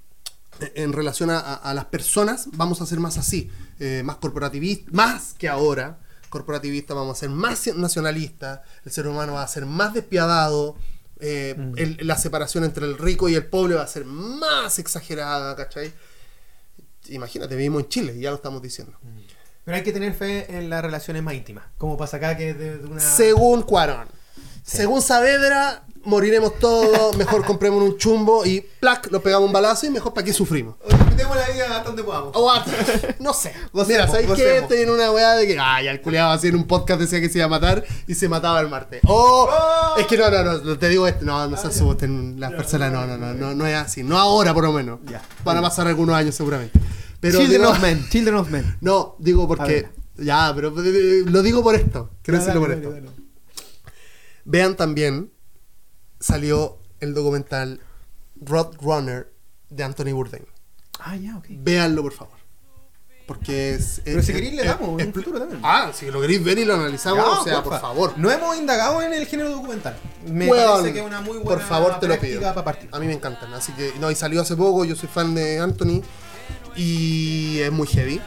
en relación a, a- a las personas, vamos a ser más así, eh, más corporativista, más que ahora, corporativista, vamos a ser más nacionalista, el ser humano va a ser más despiadado, eh, el- la separación entre el rico y el pobre va a ser más exagerada, ¿cachai? Imagínate, vivimos en Chile ya lo estamos diciendo. Pero hay que tener fe en las relaciones más íntimas. Como pasa acá que de una. Según Cuarón. Según Saavedra, moriremos todos, mejor compremos un chumbo y plac, lo pegamos un balazo y mejor para qué sufrimos. Disfrutemos la vida hasta donde podamos. O no sé. <laughs> Gocemos, Mira, ¿sabes qué? Estoy en una weá de que, ay, el culiado hacer un podcast decía que se iba a matar y se mataba el martes. Oh, es que no, no, no, te digo esto, no, no se asusten las personas, no, no, no, no, no es así. No ahora por lo menos. Ya. Van a pasar algunos años seguramente. Pero Children digo- of Men, Children of Men. <laughs> No, digo porque. Ya, pero eh, lo digo por esto. Quiero Ya, decirlo por esto. dale, dale. Vean también, salió el documental Roadrunner de Anthony Bourdain. Ah, ya, ok. Véanlo, por favor. Porque es. Pero es- si queréis le es- damos en es- un futuro también. Ah, si lo queréis ver y lo analizamos, Ya, o sea, por favor. No hemos indagado en el género documental. Me Weón, parece que es una muy buena por favor, te lo pido. para partir. A mí me encantan. Así que, no, y salió hace poco. Yo soy fan de Anthony. Y es muy heavy.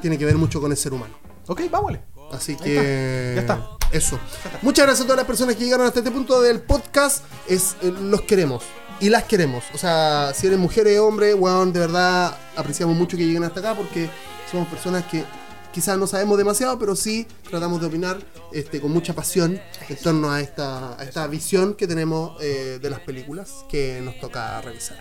Tiene que ver mucho con el ser humano. Ok, vámonos. Así que. está. Ya está. Eso. Muchas gracias a todas las personas que llegaron hasta este punto del podcast. Es, eh, los queremos. Y las queremos. O sea, si eres mujer o hombre, weón, de verdad apreciamos mucho que lleguen hasta acá porque somos personas que quizás no sabemos demasiado, pero sí tratamos de opinar este, con mucha pasión en torno a esta, a esta visión que tenemos eh, de las películas que nos toca revisar.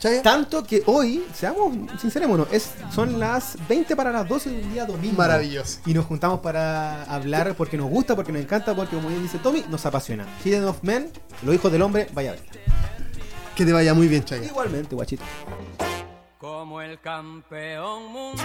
¿Chaya? Tanto que hoy, seamos sincerémonos, es, son las 20 para las 12 de un día domingo. Maravilloso. Y nos juntamos para hablar porque nos gusta, porque nos encanta, porque como bien dice Tommy, nos apasiona. Hidden of Men, los hijos del hombre, vaya a verla. Que te vaya muy bien, Chaya. Igualmente, guachito. Como el campeón mundial.